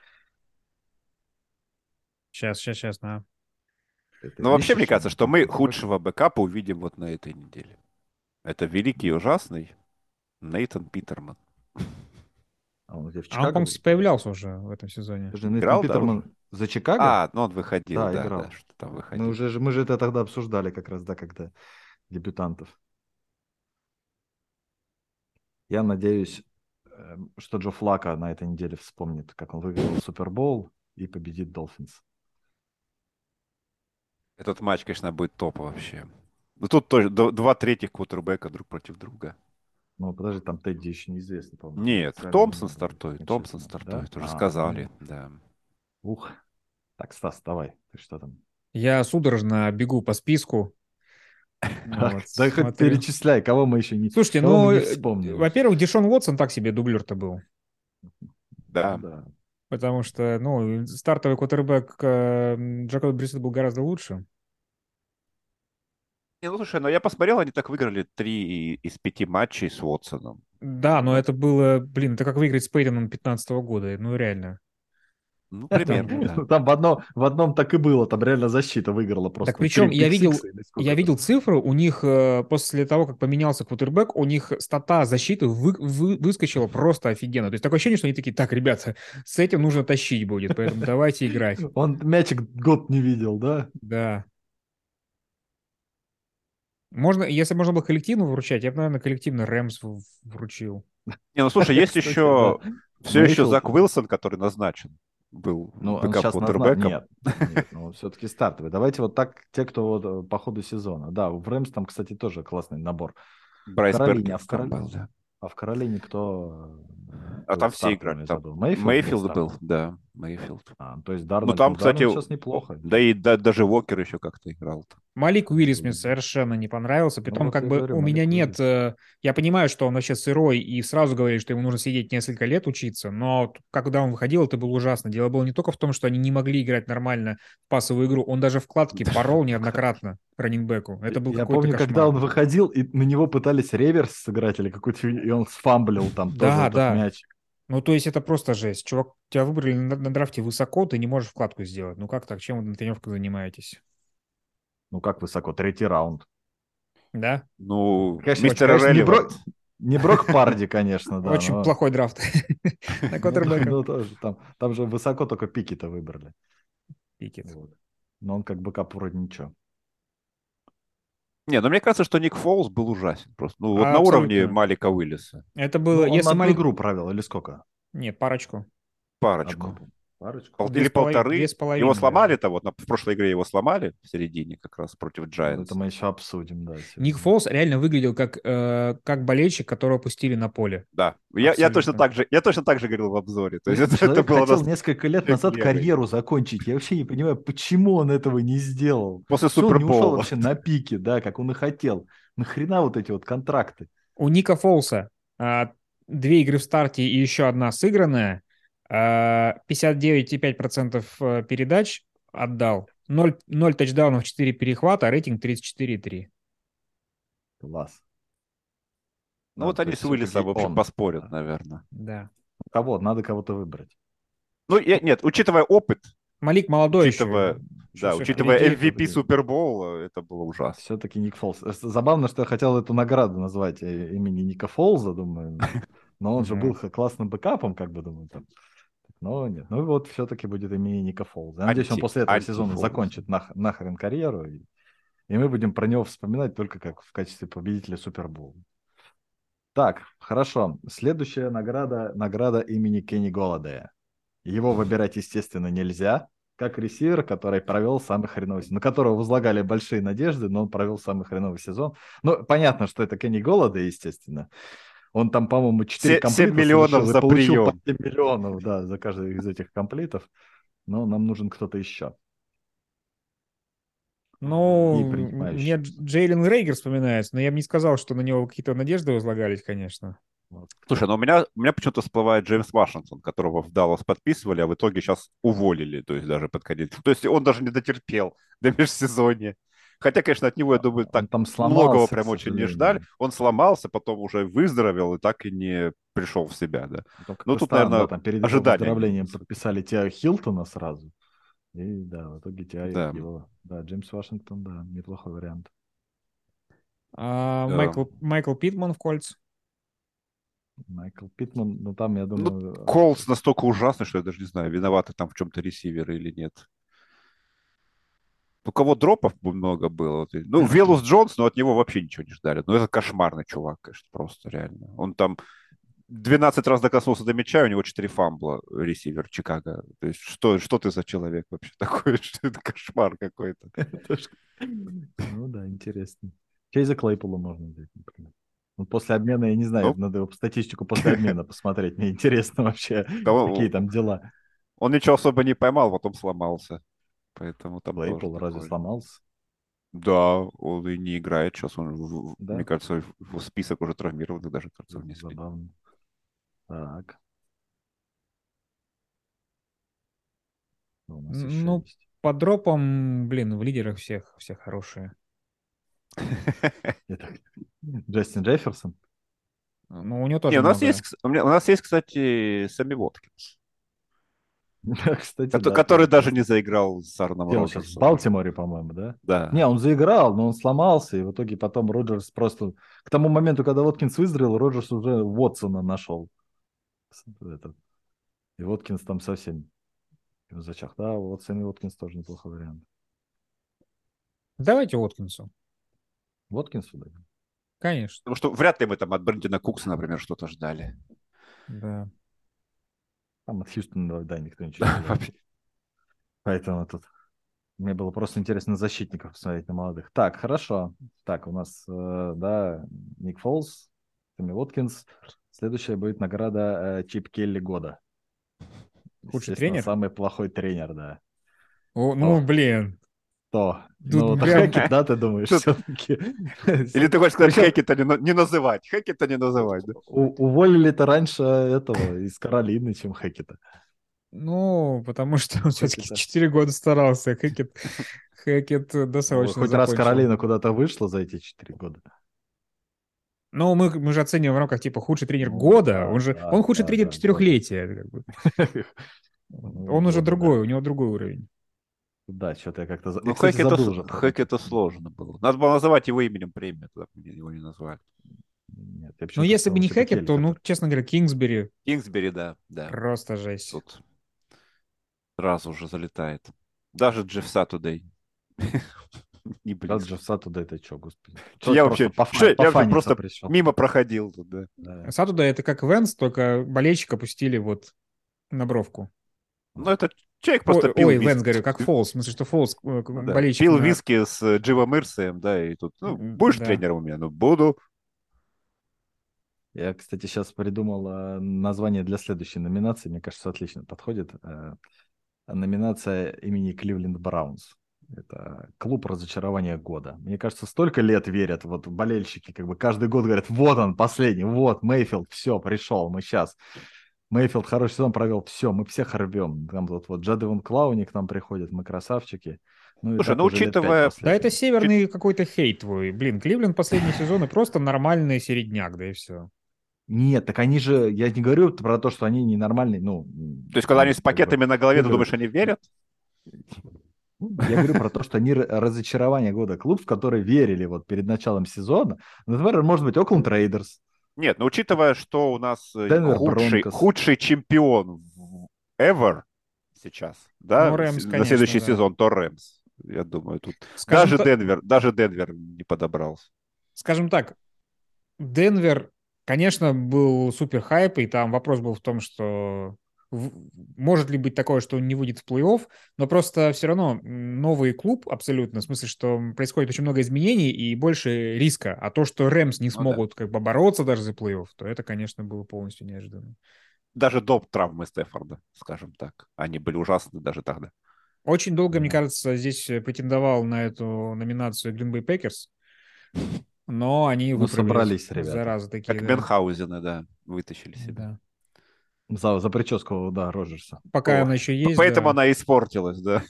Speaker 3: Сейчас, сейчас, сейчас, да.
Speaker 2: Это ну вообще, мне кажется, что мы худшего бэкапа увидим вот на этой неделе. Это великий и ужасный Нейтан Питерман.
Speaker 3: А он, где, в а он, по появлялся уже в этом сезоне.
Speaker 1: Даже играл, Питерман да, за Чикаго?
Speaker 2: А, ну он выходил, да, да, играл. да
Speaker 1: что там выходил. Мы, уже, мы же это тогда обсуждали как раз, да, когда дебютантов. Я надеюсь, эм, что Джо Флака на этой неделе вспомнит, как он выиграл Супербол и победит Долфинс.
Speaker 2: Этот матч, конечно, будет топ вообще. Ну тут тоже два третьих квотербека друг против друга.
Speaker 1: Ну, подожди, там Тедди еще неизвестно,
Speaker 2: по-моему. Нет, Томпсон стартует, Томпсон стартует, да? уже а, сказали, ну... да.
Speaker 1: Ух. Так, Стас, давай, ты что там?
Speaker 3: Я судорожно бегу по списку,
Speaker 1: ну, да хоть перечисляй, кого мы еще не
Speaker 3: Слушайте, ну, во-первых, Дишон Уотсон так себе дублер-то был.
Speaker 2: Да. да.
Speaker 3: Потому что, ну, стартовый квотербек э, Джакоб Брисет был гораздо лучше.
Speaker 2: Не, ну слушай, ну я посмотрел, они так выиграли три из пяти матчей с Уотсоном.
Speaker 3: Да, но это было, блин, это как выиграть с Пейтоном 15 года, ну реально.
Speaker 2: Ну, примерно,
Speaker 1: там, там в, одно, в одном так и было, там реально защита выиграла просто.
Speaker 3: Так причем я видел, я видел цифры, у них э, после того, как поменялся квотербек, у них стата защиты вы, вы, выскочила просто офигенно. То есть такое ощущение, что они такие, так, ребята, с этим нужно тащить будет, поэтому давайте играть.
Speaker 1: Он мячик год не видел, да?
Speaker 3: Да. Можно, если можно было коллективно вручать, я бы, наверное, коллективно Рэмс вручил.
Speaker 2: Не, ну слушай, есть еще все еще Зак Уилсон, который назначен был
Speaker 1: ну, бэкап квотербеком. Назна... Нет, нет ну, все-таки стартовый. Давайте вот так, те, кто вот э, по ходу сезона. Да, в Рэмс там, кстати, тоже классный набор.
Speaker 2: Брайс в Каролине, а в Каролине, был, да.
Speaker 1: А в Каролине кто?
Speaker 2: А там все играли. Там Мейфилд, Мейфилд был, да. Мейфилд.
Speaker 1: А, то есть Дарнольд,
Speaker 2: ну, там, кстати,
Speaker 1: сейчас неплохо.
Speaker 2: Да и да, даже Уокер еще как-то играл. -то.
Speaker 3: Малик Уиллис мне совершенно не понравился. Притом, ну, вот как бы говорю, у меня нет... Э, я понимаю, что он вообще сырой, и сразу говорили, что ему нужно сидеть несколько лет учиться, но когда он выходил, это было ужасно. Дело было не только в том, что они не могли играть нормально в пассовую игру, он даже вкладки порол неоднократно раннингбеку. Это был
Speaker 1: Я помню,
Speaker 3: кошмар.
Speaker 1: когда он выходил, и на него пытались реверс сыграть или какую-то и он сфамблил там
Speaker 3: да, тоже да. этот мяч. Ну, то есть это просто жесть. Чувак, тебя выбрали на, на драфте высоко, ты не можешь вкладку сделать. Ну как так? Чем вы на тренировках занимаетесь?
Speaker 1: Ну как высоко? Третий раунд.
Speaker 3: Да?
Speaker 2: Ну,
Speaker 1: конечно, мистер конечно, не, Брок, не Брок Парди, конечно, да.
Speaker 3: Очень плохой драфт на
Speaker 1: Ну, тоже, там, там же высоко только Пикетта выбрали.
Speaker 3: Пикетт.
Speaker 1: Но он как бэкап вроде ничего.
Speaker 2: Не, ну мне кажется, что Ник Фоулс был ужасен просто. Ну, вот а, на абсолютно. уровне Малика Уиллиса.
Speaker 3: Это было... Ну,
Speaker 1: он если Малик... игру провел или сколько?
Speaker 3: Нет, парочку.
Speaker 2: Парочку. Одну.
Speaker 1: Парочку.
Speaker 2: Пол, или полторы. Его сломали-то, вот на, в прошлой игре его сломали в середине как раз против Giants.
Speaker 1: Это мы еще обсудим, да.
Speaker 3: Сегодня. Ник Фолс реально выглядел как, э, как болельщик, которого пустили на поле.
Speaker 2: Да, я, я, точно так же, я точно так же говорил в обзоре. То есть это,
Speaker 1: это было хотел нас... несколько лет назад карьеру закончить. Я вообще не понимаю, почему он этого не сделал.
Speaker 2: После Супербола. Он не ушел
Speaker 1: вообще на пике, да, как он и хотел. Нахрена вот эти вот контракты?
Speaker 3: У Ника Фолса а, две игры в старте и еще одна сыгранная – 59,5% э, передач отдал, 0, 0 тачдаунов, 4 перехвата, а рейтинг 34,3.
Speaker 1: Класс.
Speaker 2: Ну да, вот они с Уиллисом, в общем, он. поспорят, наверное.
Speaker 3: Да.
Speaker 1: Кого? Надо кого-то выбрать.
Speaker 2: Ну, я, нет, учитывая опыт.
Speaker 3: Малик молодой
Speaker 2: учитывая, еще. Да, еще учитывая MVP Супербоула, это было ужасно.
Speaker 1: Все-таки Ник Фолз. Забавно, что я хотел эту награду назвать э, имени Ника Фолза, думаю. Но он же был классным бэкапом, как бы, думаю, там. Но нет, ну вот все-таки будет имени Ника Фолза. Я надеюсь, он после этого сезона закончит нах, нахрен карьеру, и, и мы будем про него вспоминать только как в качестве победителя Супербола. Так, хорошо. Следующая награда, награда имени Кенни Голодея. Его выбирать, естественно, нельзя, как ресивер, который провел самый хреновый сезон, на которого возлагали большие надежды, но он провел самый хреновый сезон. Ну, понятно, что это Кенни Голода, естественно. Он там, по-моему, 4 комплита
Speaker 2: 7 миллионов за прием.
Speaker 1: 7 миллионов, да, за каждый из этих комплитов. Но нам нужен кто-то еще.
Speaker 3: Ну, мне Джейлен Рейгер вспоминается, но я бы не сказал, что на него какие-то надежды возлагались, конечно.
Speaker 2: Вот. Слушай, ну у меня, у меня почему-то всплывает Джеймс Вашингтон, которого в Даллас подписывали, а в итоге сейчас уволили, то есть даже под конец. То есть он даже не дотерпел до межсезонья. Хотя, конечно, от него, я думаю, так там многого прям очень не ждали. Он сломался, потом уже выздоровел и так и не пришел в себя, да. Ну, тут, наверное, да, там
Speaker 1: перед ожидание. выздоровлением подписали Тиа Хилтона сразу. И да, в итоге Тиа да. его. Да, Джеймс Вашингтон, да, неплохой вариант.
Speaker 3: А, да. Майкл, Майкл Питман в Кольц.
Speaker 1: Майкл Питман, ну там, я ну, думаю...
Speaker 2: Ну, Колс настолько ужасный, что я даже не знаю, виноваты там в чем-то ресиверы или нет у кого дропов много было. Ну, Велус Джонс, но от него вообще ничего не ждали. Ну, это кошмарный чувак, конечно, просто реально. Он там 12 раз докоснулся до мяча, у него 4 фамбла ресивер Чикаго. То есть что, что ты за человек вообще такой? Что это кошмар какой-то.
Speaker 1: Ну да, интересно. Чейза Клейпола можно взять, например. Ну, после обмена, я не знаю, ну, надо статистику после обмена посмотреть. Мне интересно вообще, какие там дела.
Speaker 2: Он ничего особо не поймал, потом сломался. Поэтому там
Speaker 1: Лейпл разве
Speaker 2: такой...
Speaker 1: сломался?
Speaker 2: Да, он и не играет сейчас. Он, да? мне кажется, в список уже травмированных даже, кажется, не
Speaker 1: Забавно. Так.
Speaker 3: Ну, по дропам, блин, в лидерах всех, все хорошие.
Speaker 1: Джастин Джефферсон?
Speaker 3: Ну, у него тоже
Speaker 2: Не, у нас,
Speaker 3: много.
Speaker 2: есть, у нас есть, кстати, Сэмми Воткинс,
Speaker 1: Кстати,
Speaker 2: кото-
Speaker 1: да,
Speaker 2: который даже не заиграл с Арном
Speaker 1: сейчас? В
Speaker 2: Роджерсом.
Speaker 1: Балтиморе, по-моему, да?
Speaker 2: Да.
Speaker 1: Не, он заиграл, но он сломался, и в итоге потом Роджерс просто... К тому моменту, когда Воткинс выздоровел, Роджерс уже Уотсона нашел. Этот. И Воткинс там совсем зачах. Да, вот Сэмми Воткинс тоже неплохой вариант.
Speaker 3: Давайте Уоткинсу.
Speaker 1: Воткинс сюда.
Speaker 3: Конечно.
Speaker 2: Потому что вряд ли мы там от Брэндина Кукса, например, что-то ждали.
Speaker 3: Да.
Speaker 1: Там от Хьюстона, да, никто ничего не ждал. Поэтому тут мне было просто интересно защитников посмотреть на молодых. Так, хорошо. Так, у нас, э, да, Ник Фолс, Томми Уоткинс. Следующая будет награда э, Чип Келли года.
Speaker 3: Худший тренер?
Speaker 1: Самый плохой тренер, да.
Speaker 3: О, ну,
Speaker 1: О.
Speaker 3: блин. Тут
Speaker 1: ну,
Speaker 3: прям-
Speaker 1: Хэкет, да, ты думаешь,
Speaker 2: Тут-
Speaker 1: все-таки?
Speaker 2: Или ты хочешь сказать,
Speaker 1: Причем-
Speaker 2: Хэкета не, не называть? Хэкета не называть, да?
Speaker 1: Уволили-то раньше этого из Каролины, чем Хэкета.
Speaker 3: Ну, потому что он все-таки
Speaker 1: Хэкета.
Speaker 3: 4 года старался. Хэкет, Хэкет досрочно
Speaker 1: Хоть раз. Каролина куда-то вышла за эти 4 года.
Speaker 3: Ну, мы, мы же оцениваем в рамках типа худший тренер года.
Speaker 1: да,
Speaker 3: он же
Speaker 1: да,
Speaker 3: он худший
Speaker 1: да,
Speaker 3: тренер
Speaker 1: да,
Speaker 3: четырехлетия. как бы. Он уже другой, у него другой уровень.
Speaker 1: Да, что-то я как-то... за-
Speaker 2: Ну,
Speaker 1: я, кстати,
Speaker 2: Хэкета,
Speaker 1: забыл
Speaker 2: с-
Speaker 1: уже. про
Speaker 2: Хэкета сложно было. Надо было называть его именем премию, тогда бы его не назвали.
Speaker 1: Нет, почему-то
Speaker 3: если бы не Хэкет,
Speaker 1: Келли,
Speaker 3: то, ну, честно говоря, Кингсбери
Speaker 2: Кингсбери, да, да.
Speaker 3: просто жесть.
Speaker 2: Тут сразу же залетает. Даже Джефф Сатудей. Не
Speaker 1: Да,
Speaker 2: близко.
Speaker 1: Джефф Сатуда это что, господи?
Speaker 2: Я вообще- я вообще просто. Мимо проходил да.
Speaker 1: Да.
Speaker 3: Сатуда это как Венс, только болельщика пустили вот на бровку.
Speaker 2: Ну, это человек просто
Speaker 3: Ой,
Speaker 2: пил
Speaker 3: ой,
Speaker 2: виски.
Speaker 3: Венс, говорю, как Фолс. В смысле, что Фолс э,
Speaker 2: да,
Speaker 3: болельщик
Speaker 2: Пил
Speaker 3: на-
Speaker 2: виски с э, Дживом Ирсеем, да, и тут, ну, будешь
Speaker 3: да.
Speaker 2: тренером у меня? Ну, буду.
Speaker 1: Я, кстати, сейчас придумал э, название для следующей номинации. Мне кажется, отлично подходит. Номинация имени Кливленд Браунс. Это клуб разочарования года. Мне кажется, столько лет верят, вот болельщики, как бы каждый год говорят, вот он, последний, вот, Мейфилд, все, пришел, мы сейчас. Мейфилд хороший сезон провел, все, мы всех рвем. Там вот, вот Джадевон Клауни к нам приходит, мы красавчики. Ну, и
Speaker 2: Слушай, ну, учитывая-
Speaker 3: Да это северный какой-то хейт твой. Блин, Кливленд последние сезоны просто нормальный середняк, да и все.
Speaker 1: Нет, так они же, я не говорю про то, что они ненормальные, ну...
Speaker 2: То есть, когда они с пакетами на голове, ты думаешь, они верят?
Speaker 1: Я говорю про то, что они разочарование года. Клуб, в который верили вот перед началом сезона. Например, может быть, Окленд Рейдерс.
Speaker 2: Нет, но учитывая, что у нас э,
Speaker 1: Денвер
Speaker 2: худший,
Speaker 1: Бронкос.
Speaker 2: худший чемпион ever сейчас, да,
Speaker 3: Ну, Рэмс,
Speaker 2: на
Speaker 3: конечно,
Speaker 2: следующий
Speaker 3: да.
Speaker 2: сезон, то Рэмс. Я думаю, тут
Speaker 3: Скажем,
Speaker 2: даже
Speaker 3: та-
Speaker 2: Денвер, даже Денвер не подобрался.
Speaker 3: скажем так, Денвер, конечно, был супер хайп, и там вопрос был в том, что может ли быть такое, что он не выйдет в плей-офф, но просто все равно новый клуб абсолютно, в смысле, что происходит очень много изменений и больше риска. А то, что Рэмс не
Speaker 2: Ну да.
Speaker 3: смогут как бы бороться даже за плей-офф, то это, конечно, было полностью неожиданно.
Speaker 2: Даже до травмы Стефорда, скажем так. Они были ужасны даже тогда.
Speaker 3: Очень долго, мне кажется, здесь претендовал на эту номинацию Green Bay Packers, но они
Speaker 1: Ну, собрались ребята.
Speaker 3: Зараза такие.
Speaker 2: Как
Speaker 3: да.
Speaker 2: Бенхаузены, да, вытащили себя.
Speaker 3: Да.
Speaker 1: За, за прическу, да, Роджерса.
Speaker 3: Пока
Speaker 2: О,
Speaker 3: она еще есть.
Speaker 2: Поэтому
Speaker 3: да.
Speaker 2: она испортилась, да.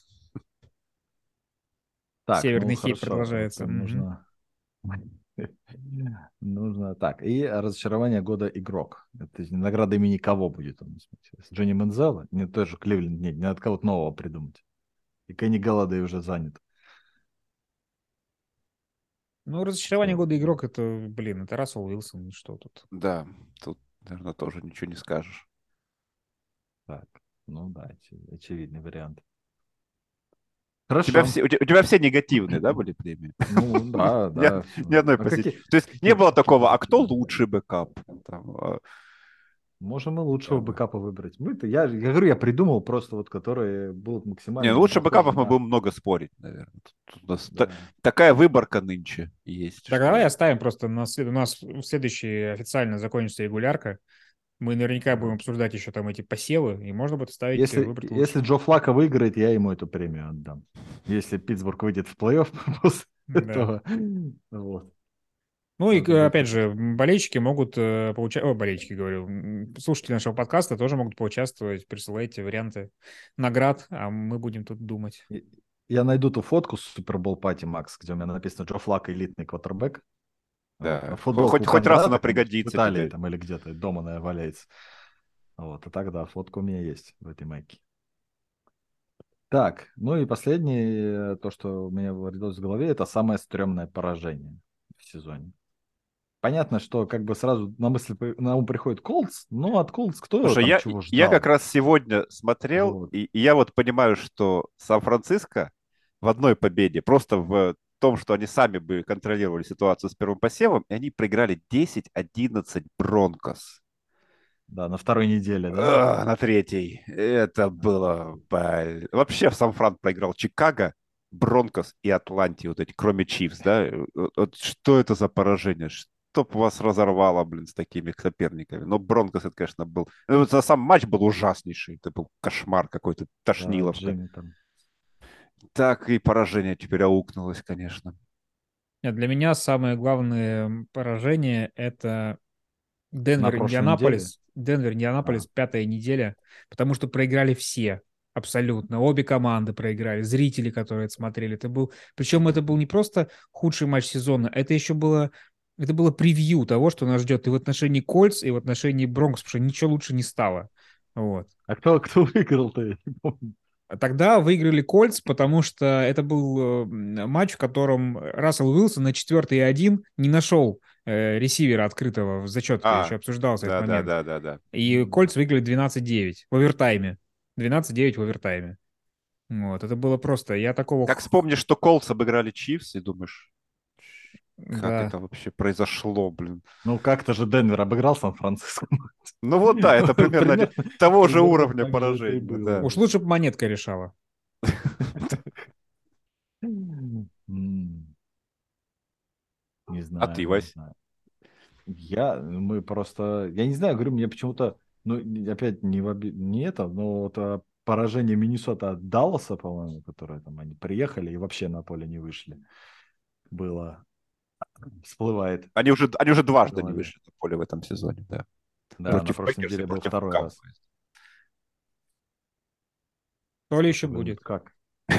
Speaker 1: Так,
Speaker 3: Северный
Speaker 1: ну, хорошо,
Speaker 3: продолжается. Мгм.
Speaker 1: Нужно... нужно... Так, и разочарование года игрок. Это награда имени кого будет? нас? Джонни Мензела? Не тоже Кливленд? Нет, не надо кого-то нового придумать. И Кенни Галладей уже занят.
Speaker 3: Ну, разочарование года игрок это, блин, это Рассел Уилсон, что тут.
Speaker 2: Да, тут, наверное, тоже ничего не скажешь.
Speaker 1: Так, ну да, оч- очевидный вариант.
Speaker 2: У
Speaker 1: Хорошо.
Speaker 2: тебя, все, у, тебя, у тебя все негативные, да, были премии?
Speaker 1: Ну, да, да.
Speaker 2: Ни одной
Speaker 1: А
Speaker 2: позитивной. То есть не было такого, а кто лучший бэкап? А,
Speaker 1: Можем и лучшего бэкапа выбрать. Мы я, я говорю, я придумал просто вот, которые будут максимально...
Speaker 2: Не, ну лучше бэкапов мы будем много спорить, наверное. У нас
Speaker 1: Да.
Speaker 2: та- такая выборка нынче есть.
Speaker 3: Так
Speaker 2: что-
Speaker 3: давай оставим просто на у нас в следующий официально закончится регулярка. Мы наверняка будем обсуждать еще там эти посевы, и можно будет ставить
Speaker 1: Если, если Джо Флака выиграет, я ему эту премию отдам. Если Питтсбург выйдет в плей-офф после
Speaker 3: Да.
Speaker 1: этого. Вот.
Speaker 3: Ну и, э, опять же, болельщики могут получать... О, болельщики, говорю. Слушатели нашего подкаста тоже могут поучаствовать. Присылайте варианты наград, а мы будем тут думать.
Speaker 1: Я найду ту фотку с Супербол пати Макс, где у меня написано Джо Флак элитный квотербек.
Speaker 2: Да, футболку хоть, хоть раз она пригодится. В
Speaker 1: Италии там или где-то дома, наверное, валяется. Вот, и тогда фотка у меня есть в этой майке. Так, ну и последнее, то, что у меня выродилось в голове, это самое стрёмное поражение в сезоне. Понятно, что как бы сразу на мысль на ум приходит Колдс, но от Колдс кто
Speaker 2: Слушай, там я, чего ждал? Я как раз сегодня смотрел, вот. и, и я вот понимаю, что Сан-Франциско в одной победе, просто в том, что они сами бы контролировали ситуацию с первым посевом, и они проиграли 10-11 Бронкос.
Speaker 1: Да, на второй неделе, да?
Speaker 2: А, на третьей. Это было... Вообще в Сан-Фран проиграл Чикаго, Бронкос и Атланти, вот эти, кроме Чивс, да? Вот что это за поражение? Чтоб вас разорвало, блин, с такими соперниками. Но Бронкос, это, конечно, был... Ну, сам матч был ужаснейший. Это был кошмар какой-то, тошнило. Да, там. Так и поражение теперь аукнулось, конечно.
Speaker 3: Нет, для меня самое главное поражение — это Денвер, Индианаполис. Денвер, Индианаполис, а. пятая неделя, потому что проиграли все. Абсолютно. Обе команды проиграли. Зрители, которые это смотрели. Это был... Причем это был не просто худший матч сезона, это еще было... Это было превью того, что нас ждет и в отношении Кольц, и в отношении Бронкс, потому что ничего лучше не стало. Вот.
Speaker 1: А кто, кто выиграл-то, я не помню.
Speaker 3: Тогда выиграли Кольц, потому что это был матч, в котором Рассел Уилсон на 4 и 1 не нашел э, ресивера открытого в зачетке, а, еще обсуждался
Speaker 2: да,
Speaker 3: этот момент.
Speaker 2: Да, да, да, да.
Speaker 3: И Кольц выиграли 12-9 в овертайме. 12-9 в овертайме. Вот, это было просто, я такого...
Speaker 2: Как вспомнишь, что Колц обыграли Чивс, и думаешь, как да. это вообще произошло, блин?
Speaker 1: Ну, как-то же Денвер обыграл Сан-Франциско.
Speaker 2: Ну вот да, это примерно того же уровня поражения.
Speaker 3: Уж лучше бы монетка решала.
Speaker 1: Не знаю.
Speaker 2: А ты, Вась?
Speaker 1: Я, мы просто, я не знаю, говорю, мне почему-то, ну, опять не, в оби... не это, но вот а, поражение Миннесота от Далласа, по-моему, которое там они приехали и вообще на поле не вышли, было, всплывает.
Speaker 2: Они уже, они уже дважды не вышли на поле в этом сезоне, да.
Speaker 1: Да, против на прошлой неделе был второй раз.
Speaker 3: То ли еще будет.
Speaker 1: Как?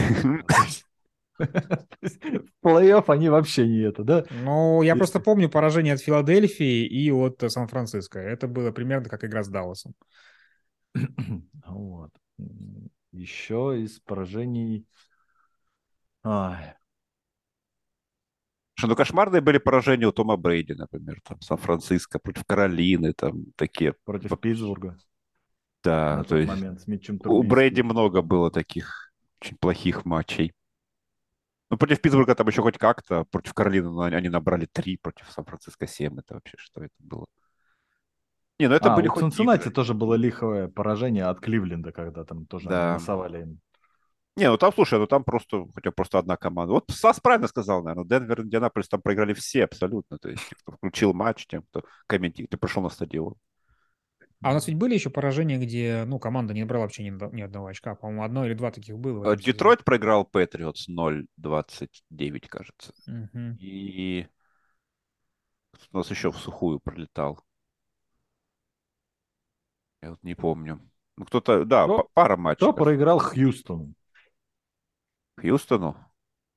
Speaker 1: В плей-офф они вообще не это, да?
Speaker 3: Ну, я просто помню поражение от Филадельфии и от Сан-Франциско. Это было примерно как игра с Далласом.
Speaker 1: Вот. Еще из поражений... Ай.
Speaker 2: Что, ну, кошмарные были поражения у Тома Брейди, например, там, Сан-Франциско против Каролины, там, такие.
Speaker 1: Против Питтсбурга.
Speaker 2: Да, то есть момент, у Брейди много было таких очень плохих матчей. Ну, против Питтсбурга там еще хоть как-то, против Каролины ну, они набрали три, против Сан-Франциско 7. Это вообще что это было?
Speaker 1: Не, ну это а, были у хоть Цинциннати игры. тоже было лихое поражение от Кливленда, когда там тоже да. насовали им.
Speaker 2: Не, ну там, слушай, ну там просто, хотя просто одна команда. Вот Сас правильно сказал, наверное, Денвер, Индианаполис там проиграли все абсолютно. То есть, кто включил матч, тем, кто комментирует, ты пришел на стадион.
Speaker 3: А у нас ведь были еще поражения, где, ну, команда не набрала вообще ни, ни одного очка. По-моему, одно или два таких было.
Speaker 2: Детройт проиграл Патриотс 0-29, кажется. Угу. И у нас еще в сухую пролетал. Я вот не помню. Ну, кто-то, да, кто, пара матчей.
Speaker 1: Кто проиграл Хьюстону?
Speaker 2: Хьюстону?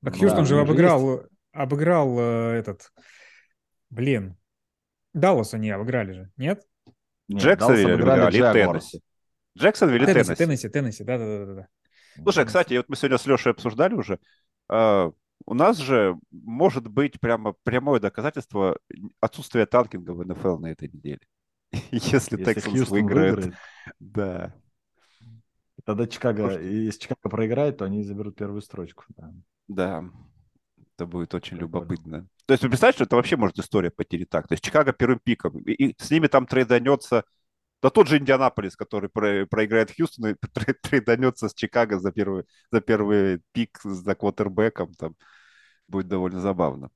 Speaker 3: Так Хьюстон да, же обыграл, есть. обыграл э, этот, блин, Далласа не обыграли же, нет?
Speaker 2: Джексонвилл обыграли Теннесси. Джексонвилл или Теннесси?
Speaker 3: Теннесси, Теннесси, да-да-да.
Speaker 2: Слушай, кстати, вот мы сегодня с Лешей обсуждали уже, э, у нас же может быть прямо прямое доказательство отсутствия танкинга в НФЛ на этой неделе. Если, если Тексанс выиграет. выиграет. Да.
Speaker 1: Тогда Чикаго, Может... если Чикаго проиграет, то они заберут первую строчку. Да.
Speaker 2: да. Это будет очень Прикольно. любопытно. То есть, вы представляете, что это вообще может история потерять так. То есть, Чикаго первым пиком. И, и с ними там трейданется да тот же Индианаполис, который про, проиграет Хьюстон, и трейданется с Чикаго за первый, за первый пик за квотербеком. Там будет довольно забавно.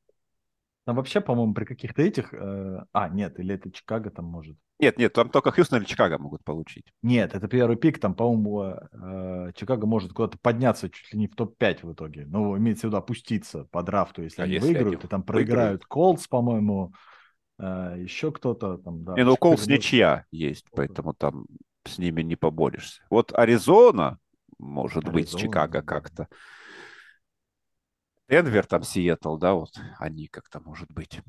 Speaker 1: Там вообще, по-моему, при каких-то этих... Э, а, нет, или это Чикаго там может.
Speaker 2: Нет, нет, там только Хьюстон или Чикаго могут получить.
Speaker 1: Нет, это первый пик, там, по-моему, э, Чикаго может куда-то подняться чуть ли не в топ-5 в итоге. Ну, имеется в виду опуститься по драфту, если а они если выиграют, они и там проиграют Колдс, по-моему, э, еще кто-то там, да.
Speaker 2: Не, ну Колдс ничья есть, поэтому там с ними не поборешься. Вот Аризона, может Аризона, быть, с Чикаго да. как-то. Денвер, там Сиэтл, да, вот они как-то, может быть.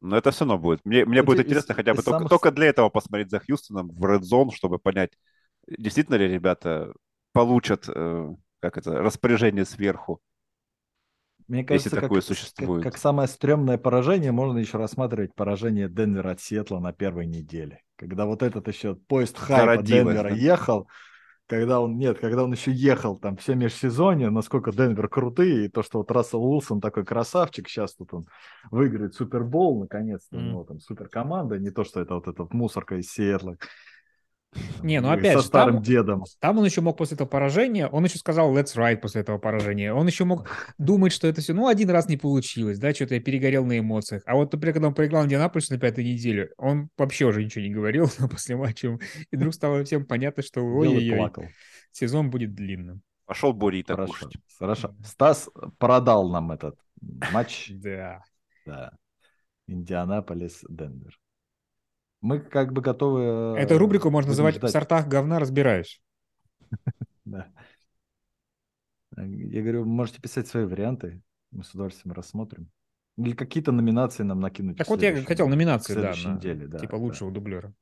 Speaker 2: Но это все равно будет. Мне, мне будет интересно из, хотя бы из только, самых... только для этого посмотреть за Хьюстоном в Red Zone, чтобы понять, действительно ли ребята получат э, как это, распоряжение сверху.
Speaker 1: Мне кажется, если такое как, существует. Как, как самое стрёмное поражение можно еще рассматривать поражение Денвера от Сиэтла на первой неделе. Когда вот этот еще поезд хайпа Денвера да? ехал, когда он, нет, когда он еще ехал там все межсезонье, насколько Денвер крутые, и то, что вот Рассел Уилсон такой красавчик, сейчас тут он выиграет Супербол, наконец-то, mm. у него там суперкоманда, не то, что это вот эта мусорка из Сиэтла,
Speaker 3: не, ну опять со же, старым там, дедом. Там он еще мог после этого поражения, он еще сказал let's ride после этого поражения. Он еще мог думать, что это все, ну, один раз не получилось, да, что-то я перегорел на эмоциях. А вот, например, когда он проиграл Индианаполис на пятой неделе, он вообще уже ничего не говорил после матча. И вдруг стало всем понятно, что ой сезон будет длинным.
Speaker 2: Пошел буррито
Speaker 1: Хорошо, кушать. Хорошо. Стас продал нам этот матч.
Speaker 3: Да.
Speaker 1: Да. Индианаполис, Денвер. Мы как бы готовы...
Speaker 3: Эту рубрику можно называть ждать. «В сортах говна разбираюсь».
Speaker 1: Да. Я говорю, можете писать свои варианты, мы с удовольствием рассмотрим. Или какие-то номинации нам накинуть.
Speaker 3: Так вот я хотел номинации, да, на, неделе, да, типа лучшего да. дублера.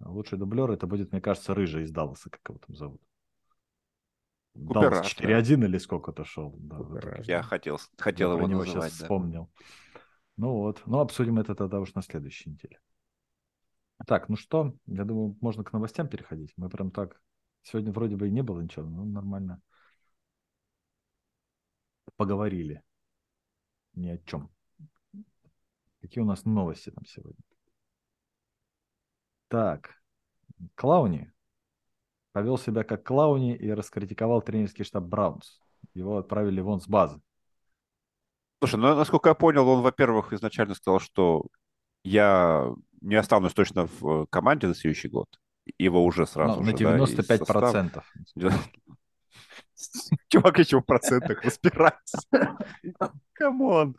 Speaker 1: Лучший дублер это будет, мне кажется, Рыжий из Далласа, как его там зовут. Даллас 4-1 да. или сколько-то шел. Да,
Speaker 2: я хотел, хотел я его
Speaker 1: называть, сейчас да. вспомнил. Ну вот, ну обсудим это тогда уж на следующей неделе. Так, ну что, я думаю, можно к новостям переходить. Мы прям так... Сегодня вроде бы и не было ничего, но нормально поговорили. Ни о чем. Какие у нас новости там сегодня? Так, Клауни повел себя как Клауни и раскритиковал тренерский штаб Браунс. Его отправили вон с базы.
Speaker 2: Слушай, ну, насколько я понял, он, во-первых, изначально сказал, что я не останусь точно в э, команде на следующий год. Его уже сразу
Speaker 1: ну, же, На 95 процентов.
Speaker 2: Чувак еще в процентах разбирается. Come on.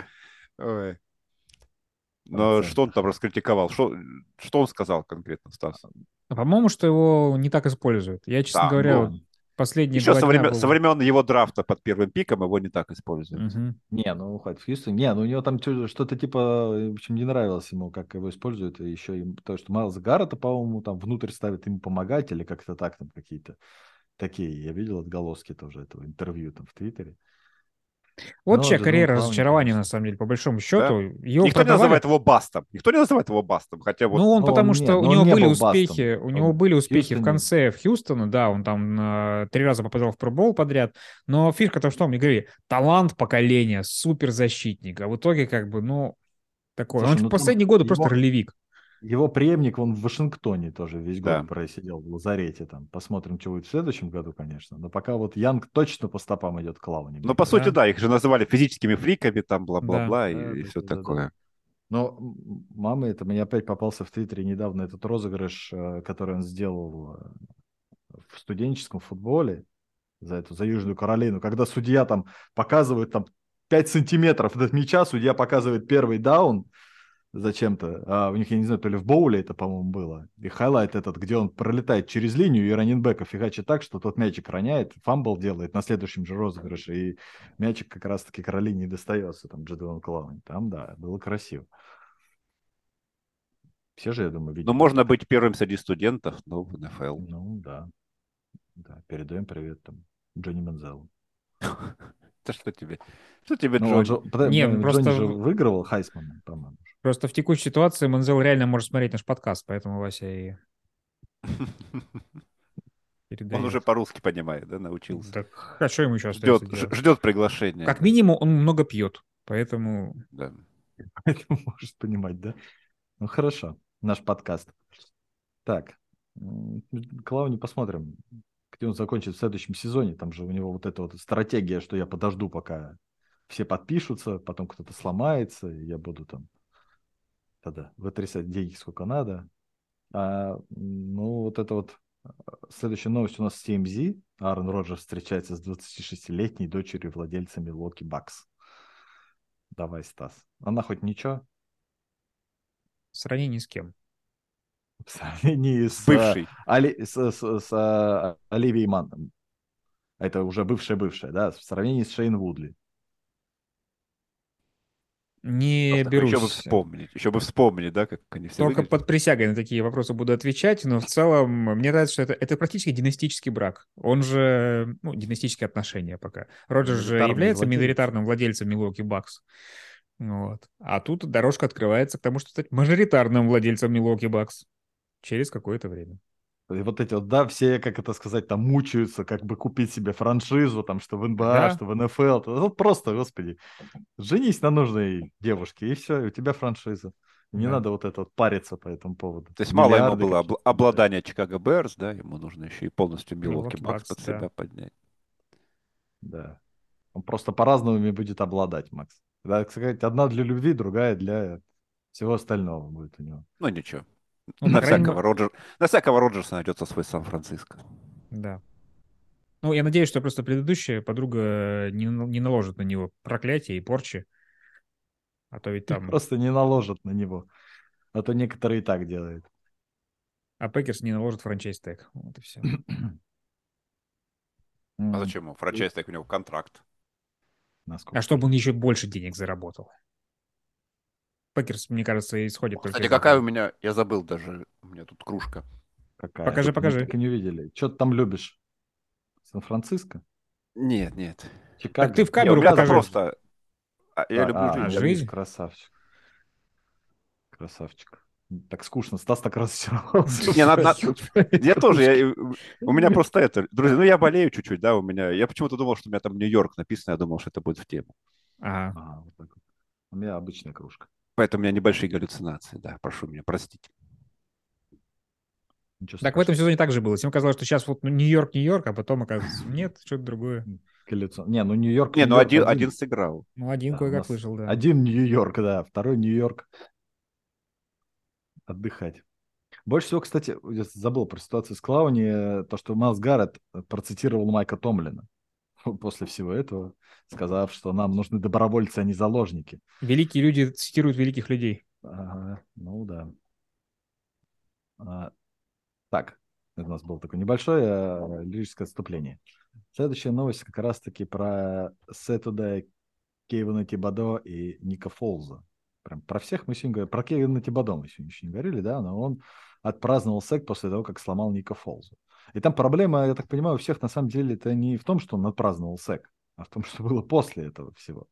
Speaker 2: Но что он там раскритиковал? Что, что он сказал конкретно, Стас?
Speaker 3: По-моему, что его не так используют. Я, честно да, говоря, ну, Последние
Speaker 2: Еще со, время, был... со времен его драфта под первым пиком его не так используют.
Speaker 1: Угу. Не, ну хоть в Хьюстоне. Не, ну у него там что-то типа, в общем, не нравилось ему, как его используют. И еще им то, что Майлз Гаррета, по-моему, там внутрь ставят ему помогать или как-то так там какие-то такие. Я видел отголоски тоже этого интервью там в Твиттере.
Speaker 3: Вот ну, чья карьера разочарования, на самом деле, по большому счету.
Speaker 2: Да? Его Никто продавали... не называет его бастом. Никто не называет его бастом. Хотя вот...
Speaker 3: Ну, он, потому он, что нет, у него были успехи, бастом. у него были успехи в конце в Хьюстона, да, он там э, три раза попадал в пробол подряд. Но фишка-то в том, мне говорили, талант поколения, суперзащитник. А в итоге, как бы, ну, такой. Слушай, он ну, в последние годы его... просто ролевик.
Speaker 1: Его преемник, он в Вашингтоне тоже весь год да. просидел в лазарете там. Посмотрим, что будет в следующем году, конечно. Но пока вот Янг точно по стопам идет к Лауне.
Speaker 2: Ну, по да? сути, да, их же называли физическими фриками, там, бла-бла-бла, да, и, да, и все да, такое. Да.
Speaker 1: Но мама, это мне опять попался в Твиттере недавно этот розыгрыш, э, который он сделал э, в студенческом футболе за эту, за Южную Каролину, когда судья там показывает там 5 сантиметров от мяча, судья показывает первый даун, зачем-то. А у них, я не знаю, то ли в боуле это, по-моему, было. И хайлайт этот, где он пролетает через линию и раненбека фигачит так, что тот мячик роняет, фамбл делает на следующем же розыгрыше, и мячик как раз-таки Каролине достается, там, Джедуан Клауни. Там, да, было красиво. Все же, я думаю,
Speaker 2: видели. Ну, можно быть первым среди студентов, но в НФЛ.
Speaker 1: Ну, да. Да, передаем привет там Джонни Манзелу.
Speaker 2: Да что тебе? Что тебе, ну, Джонни?
Speaker 1: Же, не, Джонни просто... же выигрывал Хайсман, по-моему.
Speaker 3: Просто в текущей ситуации Манзел реально может смотреть наш подкаст, поэтому Вася и...
Speaker 2: Он уже по-русски понимает, да, научился. Так,
Speaker 3: а что ему еще
Speaker 2: ждет, ждет приглашения.
Speaker 3: Как минимум он много пьет, поэтому...
Speaker 1: Да. Поэтому может понимать, да? Ну хорошо, наш подкаст. Так, Клауни посмотрим, где он закончит в следующем сезоне. Там же у него вот эта вот стратегия, что я подожду, пока все подпишутся, потом кто-то сломается, и я буду там тогда вытрясать деньги сколько надо. А, ну, вот это вот а, следующая новость у нас с TMZ. Аарон Роджерс встречается с 26-летней дочерью владельца Милоки Бакс. Давай, Стас. Она хоть ничего?
Speaker 3: В сравнении с кем?
Speaker 1: В сравнении с... Бывший. Али, с, с, с а, Оливией Мантом. Это уже бывшая-бывшая, да? В сравнении с Шейн Вудли.
Speaker 3: Не берусь.
Speaker 2: Еще бы вспомнить, еще бы вспомнить, да, как они все
Speaker 3: Только
Speaker 2: выглядят.
Speaker 3: под присягой на такие вопросы буду отвечать, но в целом мне нравится, что это, это практически династический брак. Он же, ну, династические отношения пока. Роджер же является
Speaker 1: владелец.
Speaker 3: миноритарным владельцем Милуоки Бакс. Вот. А тут дорожка открывается к тому, что стать мажоритарным владельцем Милуоки Бакс через какое-то время.
Speaker 1: И вот эти вот, да, все, как это сказать, там мучаются, как бы купить себе франшизу, там, что в НБА,
Speaker 3: Да.
Speaker 1: что в НФЛ. Ну, просто, господи, женись на нужной девушке, и все, и у тебя франшиза. Не
Speaker 3: Да.
Speaker 1: надо вот это вот париться по этому поводу.
Speaker 2: То есть мало ему
Speaker 1: Миллиарды
Speaker 2: было
Speaker 1: какие-то.
Speaker 2: обла- обладания Чикаго Берс, да, ему нужно еще и полностью Милоки Бакс
Speaker 3: Bucks,
Speaker 2: под
Speaker 3: да.
Speaker 2: себя поднять.
Speaker 1: Да. Он просто по-разному ими будет обладать, Макс. Да, так сказать, одна для любви, другая для всего остального будет у него.
Speaker 2: Ну ничего.
Speaker 3: Ну,
Speaker 2: на,
Speaker 3: крайней
Speaker 2: всякого Роджер... на всякого Роджерса найдется свой Сан-Франциско.
Speaker 3: Да. Ну, я надеюсь, что просто предыдущая подруга не, на- не наложит на него проклятие и порчи. А то ведь там...
Speaker 1: Просто не наложат на него. А то некоторые и так делают.
Speaker 3: А Packers не наложит franchise tag. Вот и все.
Speaker 2: А зачем ему? Franchise tag у него контракт.
Speaker 1: Насколько?
Speaker 3: А чтобы он еще больше денег заработал. Packers, мне кажется, исходит
Speaker 2: Кстати, какая у меня... Я забыл даже. У меня тут кружка.
Speaker 1: Какая?
Speaker 3: Покажи,
Speaker 1: Мы
Speaker 3: покажи.
Speaker 1: И не увидели. Что ты там любишь? Сан-Франциско?
Speaker 2: Нет, нет.
Speaker 1: Чикаго?
Speaker 3: Так ты в
Speaker 2: Не, у
Speaker 3: камеру
Speaker 2: меня
Speaker 3: покажи.
Speaker 2: просто... а, Я
Speaker 1: А,
Speaker 2: люблю
Speaker 1: а,
Speaker 2: жизнь.
Speaker 3: а,
Speaker 1: я
Speaker 3: жизнь?
Speaker 1: Красавчик. Красавчик. Так скучно. Стас так разочаровался.
Speaker 2: Не, надо- надо- Я тоже, я, у меня просто это, друзья, ну я болею чуть-чуть, да, у меня, я почему-то думал, что у меня там Нью-Йорк написано, я думал, что это будет в тему.
Speaker 3: Ага.
Speaker 1: Ага, вот так вот. У меня обычная кружка.
Speaker 2: Поэтому у меня небольшие галлюцинации, да, прошу меня, простите.
Speaker 1: Ничего
Speaker 3: Так в этом сезоне также было. Всем казалось, что сейчас вот ну, Нью-Йорк, Нью-Йорк, а потом оказывается, нет, что-то другое.
Speaker 1: Колесо. Не, ну Нью-Йорк...
Speaker 2: Не, ну один, один сыграл.
Speaker 3: Ну, один
Speaker 1: Да,
Speaker 3: кое-как вышел, да.
Speaker 1: Один Нью-Йорк, да. Второй Нью-Йорк. Отдыхать. Больше всего, кстати, я забыл про ситуацию с Клауни, э, то, что Майлз Гаррет процитировал Майка Томлина после всего этого, сказав, что нам нужны добровольцы, а не заложники.
Speaker 3: Великие люди цитируют великих людей.
Speaker 1: Ага, ну да. А, так, это у нас было такое небольшое э, лирическое отступление. Следующая новость как раз-таки про Сетуда, Кевина Тибадо и Ника Фолза. Прям про всех мы сегодня говорим. Про Кевина Тибадо мы сегодня еще не говорили, да, но он отпраздновал сек после того, как сломал Ника Фолза. И там проблема, я так понимаю, у всех на самом деле это не в том, что он отпраздновал сек, а в том, что было после этого всего.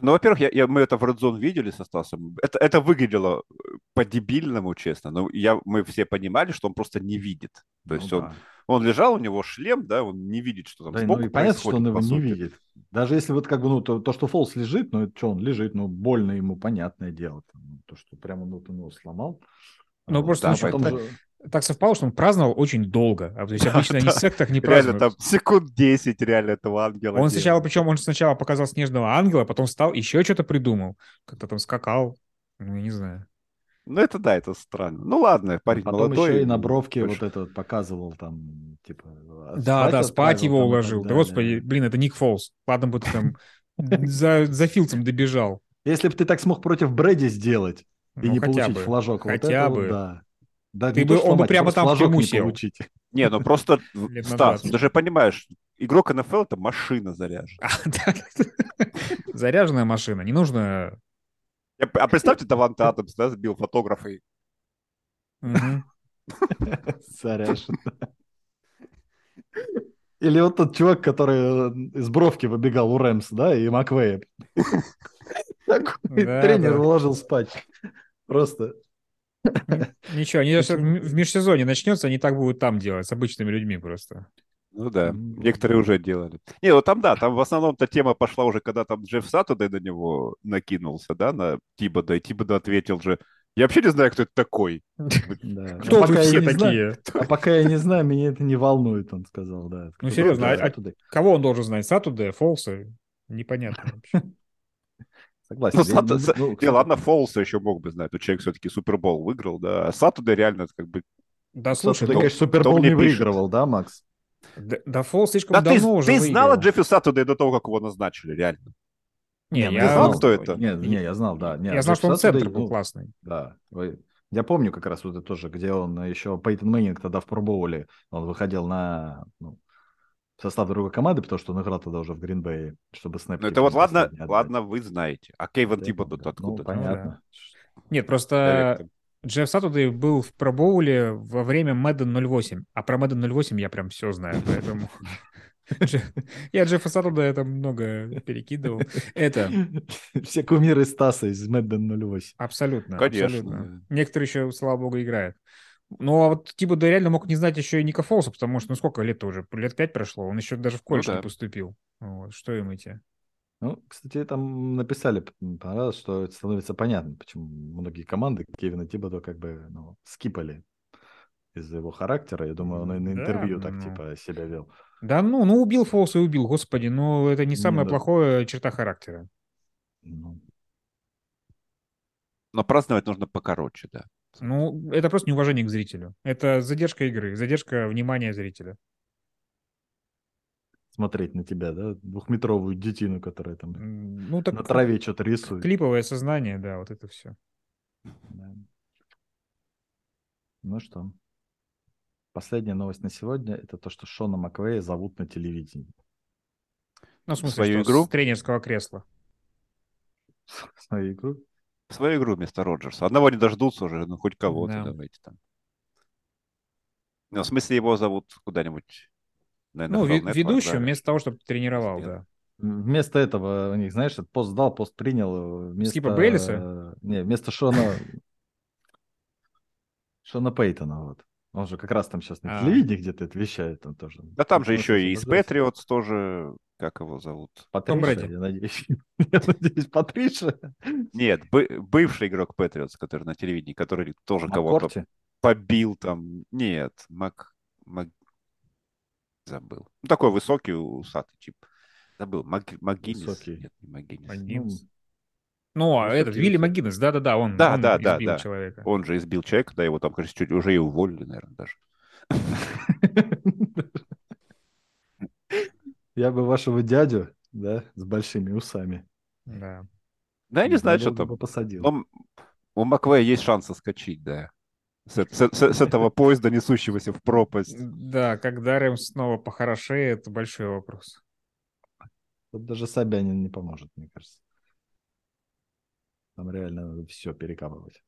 Speaker 2: Ну, во-первых, я, я- мы это в Red Zone видели со Стасом. Это, это выглядело э, по-дебильному, честно. Но я, мы все понимали, что он просто не видит. То есть
Speaker 1: Ну
Speaker 2: он,
Speaker 1: да.
Speaker 2: он лежал, у него шлем, да, он не видит, что там
Speaker 1: Да,
Speaker 2: сбоку
Speaker 1: ну и понятно, что он его не видит. Даже если вот как бы, ну, то, то, что Фолс лежит, ну, это что, он лежит, ну, больно ему, понятное дело. Там, ну, то, что прямо ну, вот он его сломал.
Speaker 3: Ну, просто
Speaker 1: А
Speaker 2: ну,
Speaker 1: потом же-
Speaker 3: Так совпало, что он праздновал очень долго. А, то есть
Speaker 2: Да,
Speaker 3: обычно они
Speaker 2: да.
Speaker 3: сектах не
Speaker 2: Реально
Speaker 3: празднуют.
Speaker 2: там секунд 10 реально этого ангела.
Speaker 3: Он сначала, причем он сначала показал снежного ангела, потом встал, еще что-то придумал. Как-то там скакал. Ну, я не знаю.
Speaker 2: Ну, это да, это странно. Ну, ладно, парень
Speaker 1: Потом
Speaker 2: молодой.
Speaker 1: еще и на бровке
Speaker 2: больше-
Speaker 1: вот это вот показывал там, типа...
Speaker 3: Да, да, спать его
Speaker 1: там
Speaker 3: уложил. Да,
Speaker 1: далее.
Speaker 3: господи, блин, это Ник Фолс. Ладно бы ты там за, за Филдсом добежал.
Speaker 1: Если бы ты так смог против Брэди сделать и
Speaker 3: Ну,
Speaker 1: не получить
Speaker 3: бы.
Speaker 1: флажок, вот
Speaker 3: Хотя
Speaker 1: это
Speaker 3: бы.
Speaker 1: вот да. Да,
Speaker 3: Ты
Speaker 1: не
Speaker 3: бы- он бы прямо там в тюрьму
Speaker 1: не
Speaker 3: сел.
Speaker 1: получить.
Speaker 2: Не, ну просто, Стас,
Speaker 3: 20.
Speaker 2: ты же понимаешь, игрок НФЛ это машина заряжена.
Speaker 3: А. Заряженная машина. Не нужно...
Speaker 2: А представьте, Даванте Адамс, да, сбил фотографа и
Speaker 3: Мгм.
Speaker 1: Заряжен. Или вот тот чувак, который э, из бровки выбегал у Рэмс, да, и Маквея. Такой тренер уложил спать. Просто.
Speaker 3: Ничего, они сейчас в межсезонье начнется, они так будут там делать, с обычными людьми просто.
Speaker 2: Ну да, некоторые уже делали. Не, ну там да, там в основном-то тема пошла уже, когда там Джефф Саттудей на него накинулся, да, на Тибода, и Тибода ответил же, я вообще не знаю, кто это такой.
Speaker 1: Да.
Speaker 3: Кто
Speaker 1: А
Speaker 3: вы все
Speaker 1: знаю-
Speaker 3: такие?
Speaker 1: А пока я не знаю, меня это не волнует, он сказал, да.
Speaker 3: Ну, серьезно, а- а-
Speaker 1: Туда.
Speaker 3: Кого он должен знать? Сатуде, Фолса? Непонятно вообще.
Speaker 1: Согласен.
Speaker 2: Ну,
Speaker 1: Я
Speaker 2: Сату-
Speaker 1: не-
Speaker 2: Са-
Speaker 1: ну,
Speaker 2: Не, ладно, Фолса еще мог бы знать, но человек все-таки Супербол выиграл, да, а Саттудей реально как бы...
Speaker 3: Да слушай,
Speaker 1: Сатудей,
Speaker 3: ну,
Speaker 1: конечно, Супербол не
Speaker 2: пишет?
Speaker 1: выигрывал, да, Макс?
Speaker 3: да, да Фолс слишком
Speaker 2: Да ты,
Speaker 3: давно уже
Speaker 2: ты знал о
Speaker 3: выиграл.
Speaker 2: Джеффе Саттудей до того, как его назначили, реально?
Speaker 3: Не,
Speaker 1: ну,
Speaker 3: я
Speaker 2: знал, кто это?
Speaker 1: Не, не, я знал, да. Не,
Speaker 3: Я знал, что он
Speaker 1: Сатудей,
Speaker 3: центр был
Speaker 1: ну,
Speaker 3: классный.
Speaker 1: Да. Вы- Я помню как раз вот это тоже, где он еще Пейтон Мэннинг тогда в пробовали, он выходил на, ну, состав другой команды, потому что он играл тогда уже в Гринбее, чтобы снэп.
Speaker 2: Ну это вот ладно, ладно, вы знаете. А Кейвен Тибо тут откуда?
Speaker 1: Ну, понятно.
Speaker 3: Нет, просто Джефф Сатудей был в пробоуле во время Madden 08, а про Madden 08 я прям все знаю, поэтому... Я Джеффа Сатудея там много перекидывал. Это...
Speaker 1: Все кумиры Стаса из Madden 08.
Speaker 3: Абсолютно, Конечно. Некоторые еще, слава богу, играют. Ну, а вот типа да реально мог не знать еще и Ника Фолса, потому что, ну, сколько лет уже? Лет пять прошло, он еще даже в колледж ну, да. не поступил. Вот, что им идти?
Speaker 1: Ну, кстати, там написали, понравилось, что это становится понятно, почему многие команды Кевина Тибодо как бы ну, скипали из-за его характера. Я думаю, он и на интервью да, так ну... типа себя вел.
Speaker 3: Да ну, ну убил Фолс и убил, господи, но это не самая ну, плохая черта характера. Ну.
Speaker 2: Но праздновать нужно покороче, да.
Speaker 3: Ну, это просто неуважение к зрителю. Это задержка игры, задержка внимания зрителя.
Speaker 1: Смотреть на тебя, да? Двухметровую детину, которая там ну, так на траве что-то рисует.
Speaker 3: Клиповое сознание, да, вот это все. Да.
Speaker 1: Ну что, последняя новость на сегодня – это то, что Шона Маквея зовут на телевидении.
Speaker 3: Ну, в смысле, Свою что, игру? с тренерского кресла.
Speaker 1: Свою игру?
Speaker 2: Свою игру вместо Роджерса. Одного не дождутся уже, ну хоть кого-то да. давайте там. Ну, в смысле его зовут куда-нибудь
Speaker 3: ну, ведущим да. вместо того, чтобы тренировал, да.
Speaker 1: Вместо этого у них, знаешь, пост дал, пост принял. Вместо...
Speaker 3: Скипа Бейлиса?
Speaker 1: Не, вместо Шона... Шона Пейтона, вот. Он же как раз там сейчас на а. телевидении где-то это вещает там тоже.
Speaker 2: Да там же еще и из Патриотс тоже как его зовут?
Speaker 1: Патриша, я надеюсь. Я надеюсь, Патриша.
Speaker 2: Нет, бывший игрок Патриотс, который на телевидении, который тоже кого-то побил там. Нет, Мак... Мак... Забыл. Ну, такой высокий, усатый тип. Забыл. Мак... Высокий. Нет, не. Магинес.
Speaker 3: Ну, а этот, Вилли Магинес, да-да-да, он,
Speaker 2: да, он да, избил да, человека. Он же избил человека, да, его там, кажется, чуть уже и уволили, наверное, даже.
Speaker 1: Я бы вашего дядю, да, с большими усами.
Speaker 3: Да.
Speaker 2: Да, я не знаю, что там.
Speaker 1: посадил.
Speaker 2: У Маквея есть шанс соскочить, да. С, с, с, с этого поезда, несущегося в пропасть.
Speaker 3: Да, когда Рэм снова похорошеет, это большой вопрос.
Speaker 1: Тут даже Собянин не поможет, мне кажется. Там реально надо все перекапывать.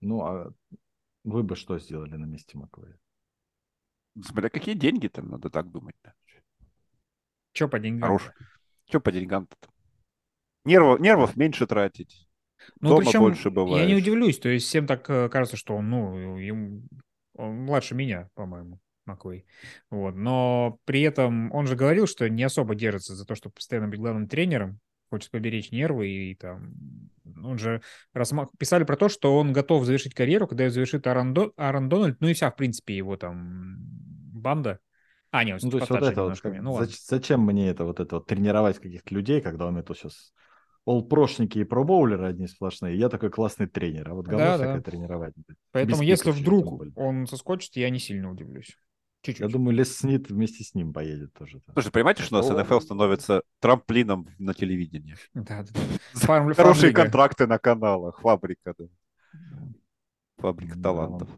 Speaker 1: Ну, а вы бы что сделали на месте Маквея?
Speaker 2: Смотря какие деньги там, надо так думать. Да.
Speaker 3: Че по деньгам?
Speaker 2: Хорош. Че по деньгам-то? Нервов, нервов меньше тратить.
Speaker 3: Ну, Дома причем, больше бывает. Я не удивлюсь, то есть всем так э, кажется, что он, ну, ему, он младше меня, по-моему, Маквей. Вот. Но при этом он же говорил, что не особо держится за то, чтобы постоянно быть главным тренером, хочет поберечь нервы и, там... Он же рассма... писали про то, что он готов завершить карьеру, когда завершит Аарон, До... Аарон Дональд, ну и вся, в принципе, его там банда. А, нет,
Speaker 1: ну, то есть вот это вот, как, ну, зачем мне это вот это вот тренировать каких-то людей, когда у меня тут сейчас олпрошники и пробоулеры одни сплошные, я такой классный тренер, а вот говно да, всякое да. тренировать.
Speaker 3: Поэтому если вдруг он соскочит, я не сильно удивлюсь.
Speaker 1: Чуть-чуть. Я думаю, Лес Снит вместе с ним поедет тоже.
Speaker 2: Слушай, понимаете, что у нас НФЛ становится трамплином на телевидении?
Speaker 3: Да, да.
Speaker 2: Фарм, Хорошие контракты на каналах, фабрика, да. Фабрика талантов.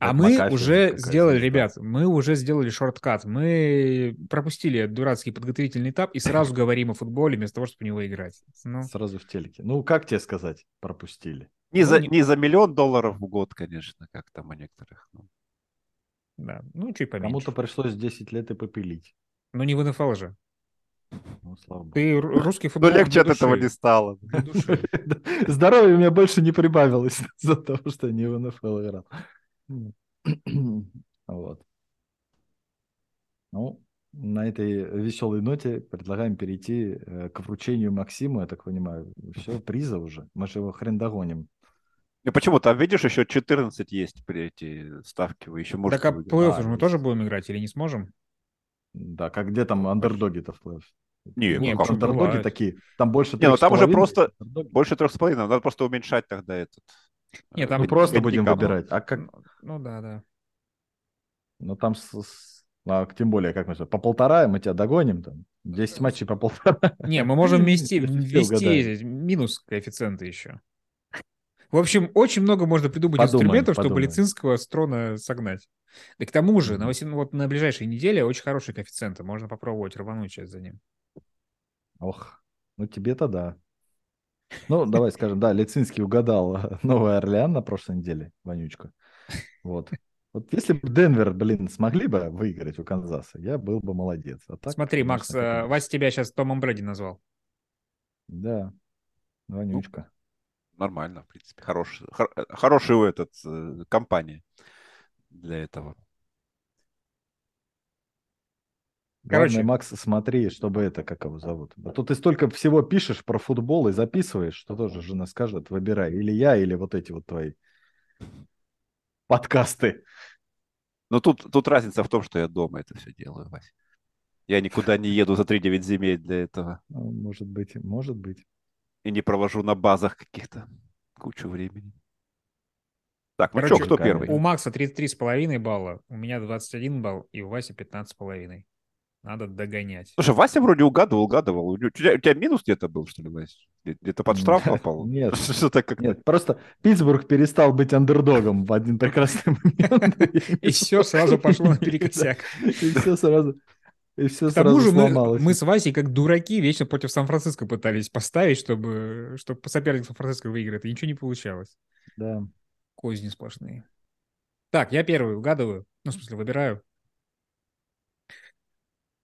Speaker 3: А мы уже сделали, ребят, мы уже сделали шорткат. Мы пропустили дурацкий подготовительный этап и сразу говорим о футболе вместо того, чтобы в него играть.
Speaker 1: Ну. Сразу в телеке. Ну, как тебе сказать, пропустили?
Speaker 2: Не, ну, за, не... не за миллион долларов в год, конечно, как там у некоторых. Ну.
Speaker 3: Да, ну чуть поменьше.
Speaker 1: Кому-то пришлось 10 лет и попилить.
Speaker 3: Но не в НФЛ же.
Speaker 1: Ну, слава богу.
Speaker 3: Ты русский футбол.
Speaker 2: Но легче от этого не стало.
Speaker 1: Здоровья у меня больше не прибавилось за то, что не в НФЛ играл. Вот. Ну, на этой веселой ноте предлагаем перейти э, к вручению Максиму, я так понимаю. Все, приза уже. Мы же его хрен догоним.
Speaker 2: И почему? Там, видишь, еще 14 есть при эти ставки. Вы еще можете...
Speaker 3: Так а плей-офф мы тоже будем играть или не сможем?
Speaker 1: Да, как где там андердоги-то в плей-офф?
Speaker 2: Не,
Speaker 1: не ну, андердоги такие. Там больше
Speaker 2: Не, ну там уже просто андердоги. больше трех с половиной. Надо просто уменьшать тогда этот.
Speaker 3: Нет, там
Speaker 1: мы просто будем выбирать. А как?
Speaker 3: Ну, ну да, да.
Speaker 1: Ну там с, с... А, тем более, как мы по полтора мы тебя догоним там. 10 матчей по полтора.
Speaker 3: Не, мы можем вмести, ввести минус коэффициенты еще. В общем, очень много можно придумать
Speaker 1: Подумаем,
Speaker 3: инструментов, чтобы
Speaker 1: подумаем.
Speaker 3: Лицинского с трона согнать. Да к тому же, на,
Speaker 1: Мгм.
Speaker 3: восем- вот на ближайшей неделе очень хорошие коэффициенты. Можно попробовать рвануть сейчас за ним.
Speaker 1: Ох, ну тебе-то да. Ну, давай скажем, да, Лицинский угадал Новый Орлеан на прошлой неделе, Вонючка. Вот. Вот если бы Денвер, блин, смогли бы выиграть у Канзаса, я был бы молодец. А так,
Speaker 3: Смотри,
Speaker 1: конечно,
Speaker 3: Макс, э,
Speaker 1: он-
Speaker 3: Вася тебя сейчас Томом Брэди назвал.
Speaker 1: Да, Вонючка.
Speaker 2: Нормально, в принципе. Хороший, хор- хороший у этот э, компания для этого.
Speaker 1: Главное,
Speaker 3: Короче.
Speaker 1: Макс, смотри, чтобы это, как его зовут. А то ты столько всего пишешь про футбол и записываешь, что тоже жена скажет, выбирай, или я, или вот эти вот твои подкасты.
Speaker 2: Но тут, тут разница в том, что я дома это все делаю, Вась. Я никуда не еду за 3-9 земель для этого.
Speaker 1: Ну, Может быть, может быть.
Speaker 2: И не провожу на базах каких-то кучу времени. Так, ну
Speaker 3: Короче,
Speaker 2: что, кто первый?
Speaker 3: У Макса 33,5 балла, у меня 21 балл, и у Васи 15,5. Надо догонять.
Speaker 2: Слушай, Вася вроде угадывал, угадывал. У тебя, у тебя минус где-то был, что ли? Где- Где-то под штраф попал?
Speaker 1: Нет.
Speaker 2: Что-то как-то...
Speaker 1: Нет, просто Питтсбург перестал быть андердогом в один прекрасный момент.
Speaker 3: И все сразу пошло наперекосяк.
Speaker 1: И все сразу, и все
Speaker 3: К тому же мы, мы с Васей как дураки вечно против Сан-Франциско пытались поставить, чтобы, чтобы соперник Сан-Франциско выиграет, и ничего не получалось.
Speaker 1: Да.
Speaker 3: Козни сплошные. Так, я первый угадываю. Ну, в смысле, выбираю.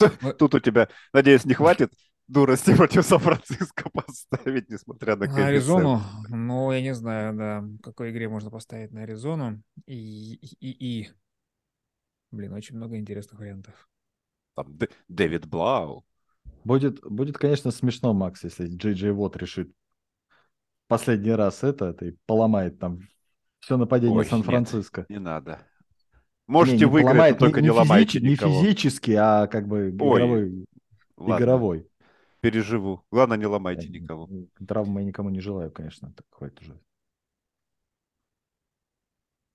Speaker 2: Тут у тебя, надеюсь, не хватит дурости против Сан-Франциско поставить, несмотря на
Speaker 3: На
Speaker 2: коэффициент.
Speaker 3: Аризону, ну, я не знаю, да, в какой игре можно поставить на Аризону. И, и, и, и. Блин, очень много интересных вариантов.
Speaker 2: Там Д- Дэвид Блау.
Speaker 1: Будет, будет, конечно, смешно, Макс, если Джей Джей Вот решит последний раз это, это и поломает там все нападение
Speaker 2: Ой, нет.
Speaker 1: Сан-Франциско.
Speaker 2: Не надо.
Speaker 1: Не,
Speaker 2: Можете
Speaker 1: не
Speaker 2: выиграть, но
Speaker 1: поломает,
Speaker 2: только не,
Speaker 1: не,
Speaker 2: ломайте
Speaker 1: физич- не
Speaker 2: никого.
Speaker 1: физически, а как бы
Speaker 2: Ой,
Speaker 1: игровой.
Speaker 2: Ладно,
Speaker 1: игровой.
Speaker 2: переживу. Главное, не ломайте
Speaker 1: Я-
Speaker 2: никого.
Speaker 1: Травмы я никому не желаю, конечно. Так хватит уже.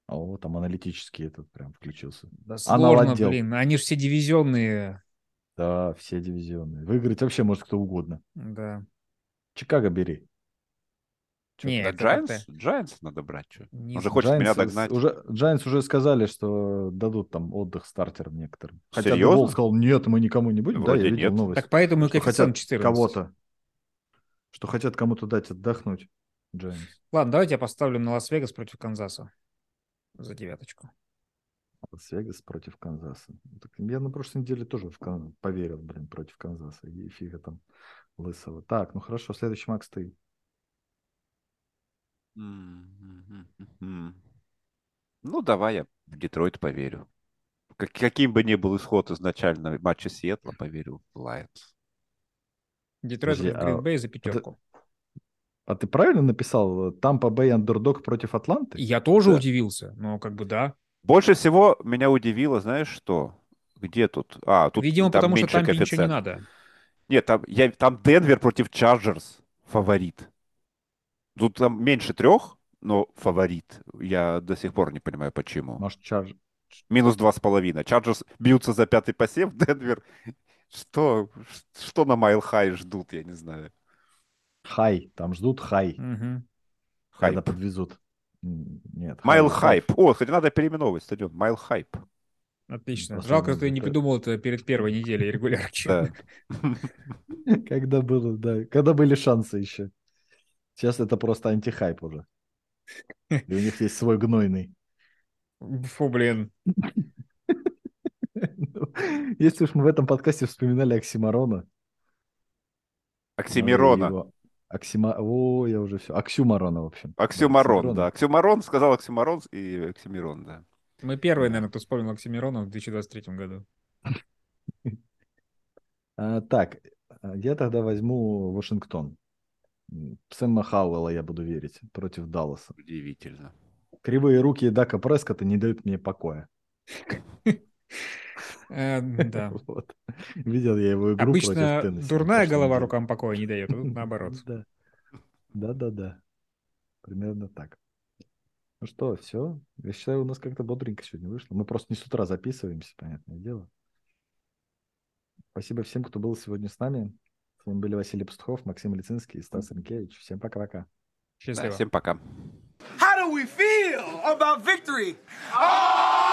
Speaker 1: О, там аналитический этот прям включился.
Speaker 3: Да
Speaker 1: Анал
Speaker 3: сложно,
Speaker 1: отдел.
Speaker 3: блин, они же все дивизионные.
Speaker 1: Да, все дивизионные. Выиграть вообще может кто угодно.
Speaker 3: Да.
Speaker 1: Чикаго бери. Чё
Speaker 3: Не,
Speaker 2: Да, Giants, Giants надо брать. Что?
Speaker 3: не
Speaker 2: Он же
Speaker 3: знаю.
Speaker 2: хочет меня
Speaker 1: Giants
Speaker 2: догнать.
Speaker 1: Уже, Giants уже сказали, что дадут там отдых стартерам некоторым. Хотя
Speaker 2: Серьезно?
Speaker 1: Дебол сказал, нет, мы никому не будем. да,
Speaker 2: Вроде
Speaker 1: я видел
Speaker 2: нет.
Speaker 1: новость.
Speaker 3: Так поэтому и
Speaker 1: что
Speaker 3: коэффициент
Speaker 1: хотят
Speaker 3: 14.
Speaker 1: кого-то. Что хотят кому-то дать отдохнуть. Giants.
Speaker 3: Ладно, давайте я поставлю на Лас-Вегас против Канзаса. За девяточку.
Speaker 1: Лас-Вегас против Канзаса. Ну, Так я на прошлой неделе тоже в Кан- поверил, блин, против Канзаса. И фига там лысого. Так, ну хорошо, следующий Макс ты.
Speaker 2: Ну, давай я в Детройт поверю. Как- каким бы ни был исход изначально матча Сиэтла, поверю в Lions.
Speaker 3: Детройт против
Speaker 1: а
Speaker 3: Гринбей за пятерку.
Speaker 1: А ты правильно написал? Тампа Бэй андердог против Атланты?
Speaker 3: Я тоже
Speaker 2: Да.
Speaker 3: удивился, но как бы да.
Speaker 2: Больше всего меня удивило, знаешь что? Где тут? А, тут
Speaker 3: Видимо,
Speaker 2: там
Speaker 3: потому что
Speaker 2: меньше
Speaker 3: там ничего не надо.
Speaker 2: Нет, там, я, там Денвер против Chargers фаворит. Тут там меньше трех, но фаворит. Я до сих пор не понимаю, почему.
Speaker 1: Может, Charg...
Speaker 2: Минус два с половиной. Chargers бьются за пятый посев, Денвер. Что, что на Mile High ждут, я не знаю.
Speaker 1: Хай. Там ждут хай, когда
Speaker 2: Хайп.
Speaker 1: подвезут. М, Нет.
Speaker 2: Mile
Speaker 1: High-
Speaker 2: Хайп. О, кстати, надо переименовывать стадион. Mile Hype.
Speaker 3: Отлично.
Speaker 1: Просто
Speaker 3: Жалко, что ты не придумал это перед первой неделей регулярки.
Speaker 2: Да.
Speaker 1: Когда было, да. Когда были шансы еще. Сейчас это просто антихайп уже. И у них есть свой гнойный.
Speaker 3: Фу, блин.
Speaker 1: Ну, Если уж мы в этом подкасте вспоминали Оксимарона.
Speaker 2: Оксимирона.
Speaker 1: Оксима... О, я уже все. Оксюмарона, в общем.
Speaker 2: Оксюмарон,
Speaker 1: Оксимирона.
Speaker 2: да. Оксюмарон, сказал Оксимарон и Оксимирон, да.
Speaker 3: Мы первые,
Speaker 1: Да.
Speaker 3: наверное, кто вспомнил Оксимирона в 2023 году.
Speaker 1: А, так, а, я тогда возьму Вашингтон. Сэма Хауэлла я буду верить против Далласа.
Speaker 2: Удивительно.
Speaker 1: Кривые руки Дака Прескота не дают мне покоя.
Speaker 3: Э, Да.
Speaker 1: Видел я его игру
Speaker 3: Обычно дурная голова рукам покоя не дает, а наоборот.
Speaker 1: Да. Да, да, да. Примерно так. Ну что, все. Я считаю, у нас как-то бодренько сегодня вышло. Мы просто не с утра записываемся, понятное дело. Спасибо всем, кто был сегодня с нами. С вами были Василий Пастухов, Максим Лицинский и Стас Ренкевич. Всем пока-пока.
Speaker 2: Да,
Speaker 3: Счастливо.
Speaker 2: всем пока.
Speaker 4: How do we feel about victory? Oh!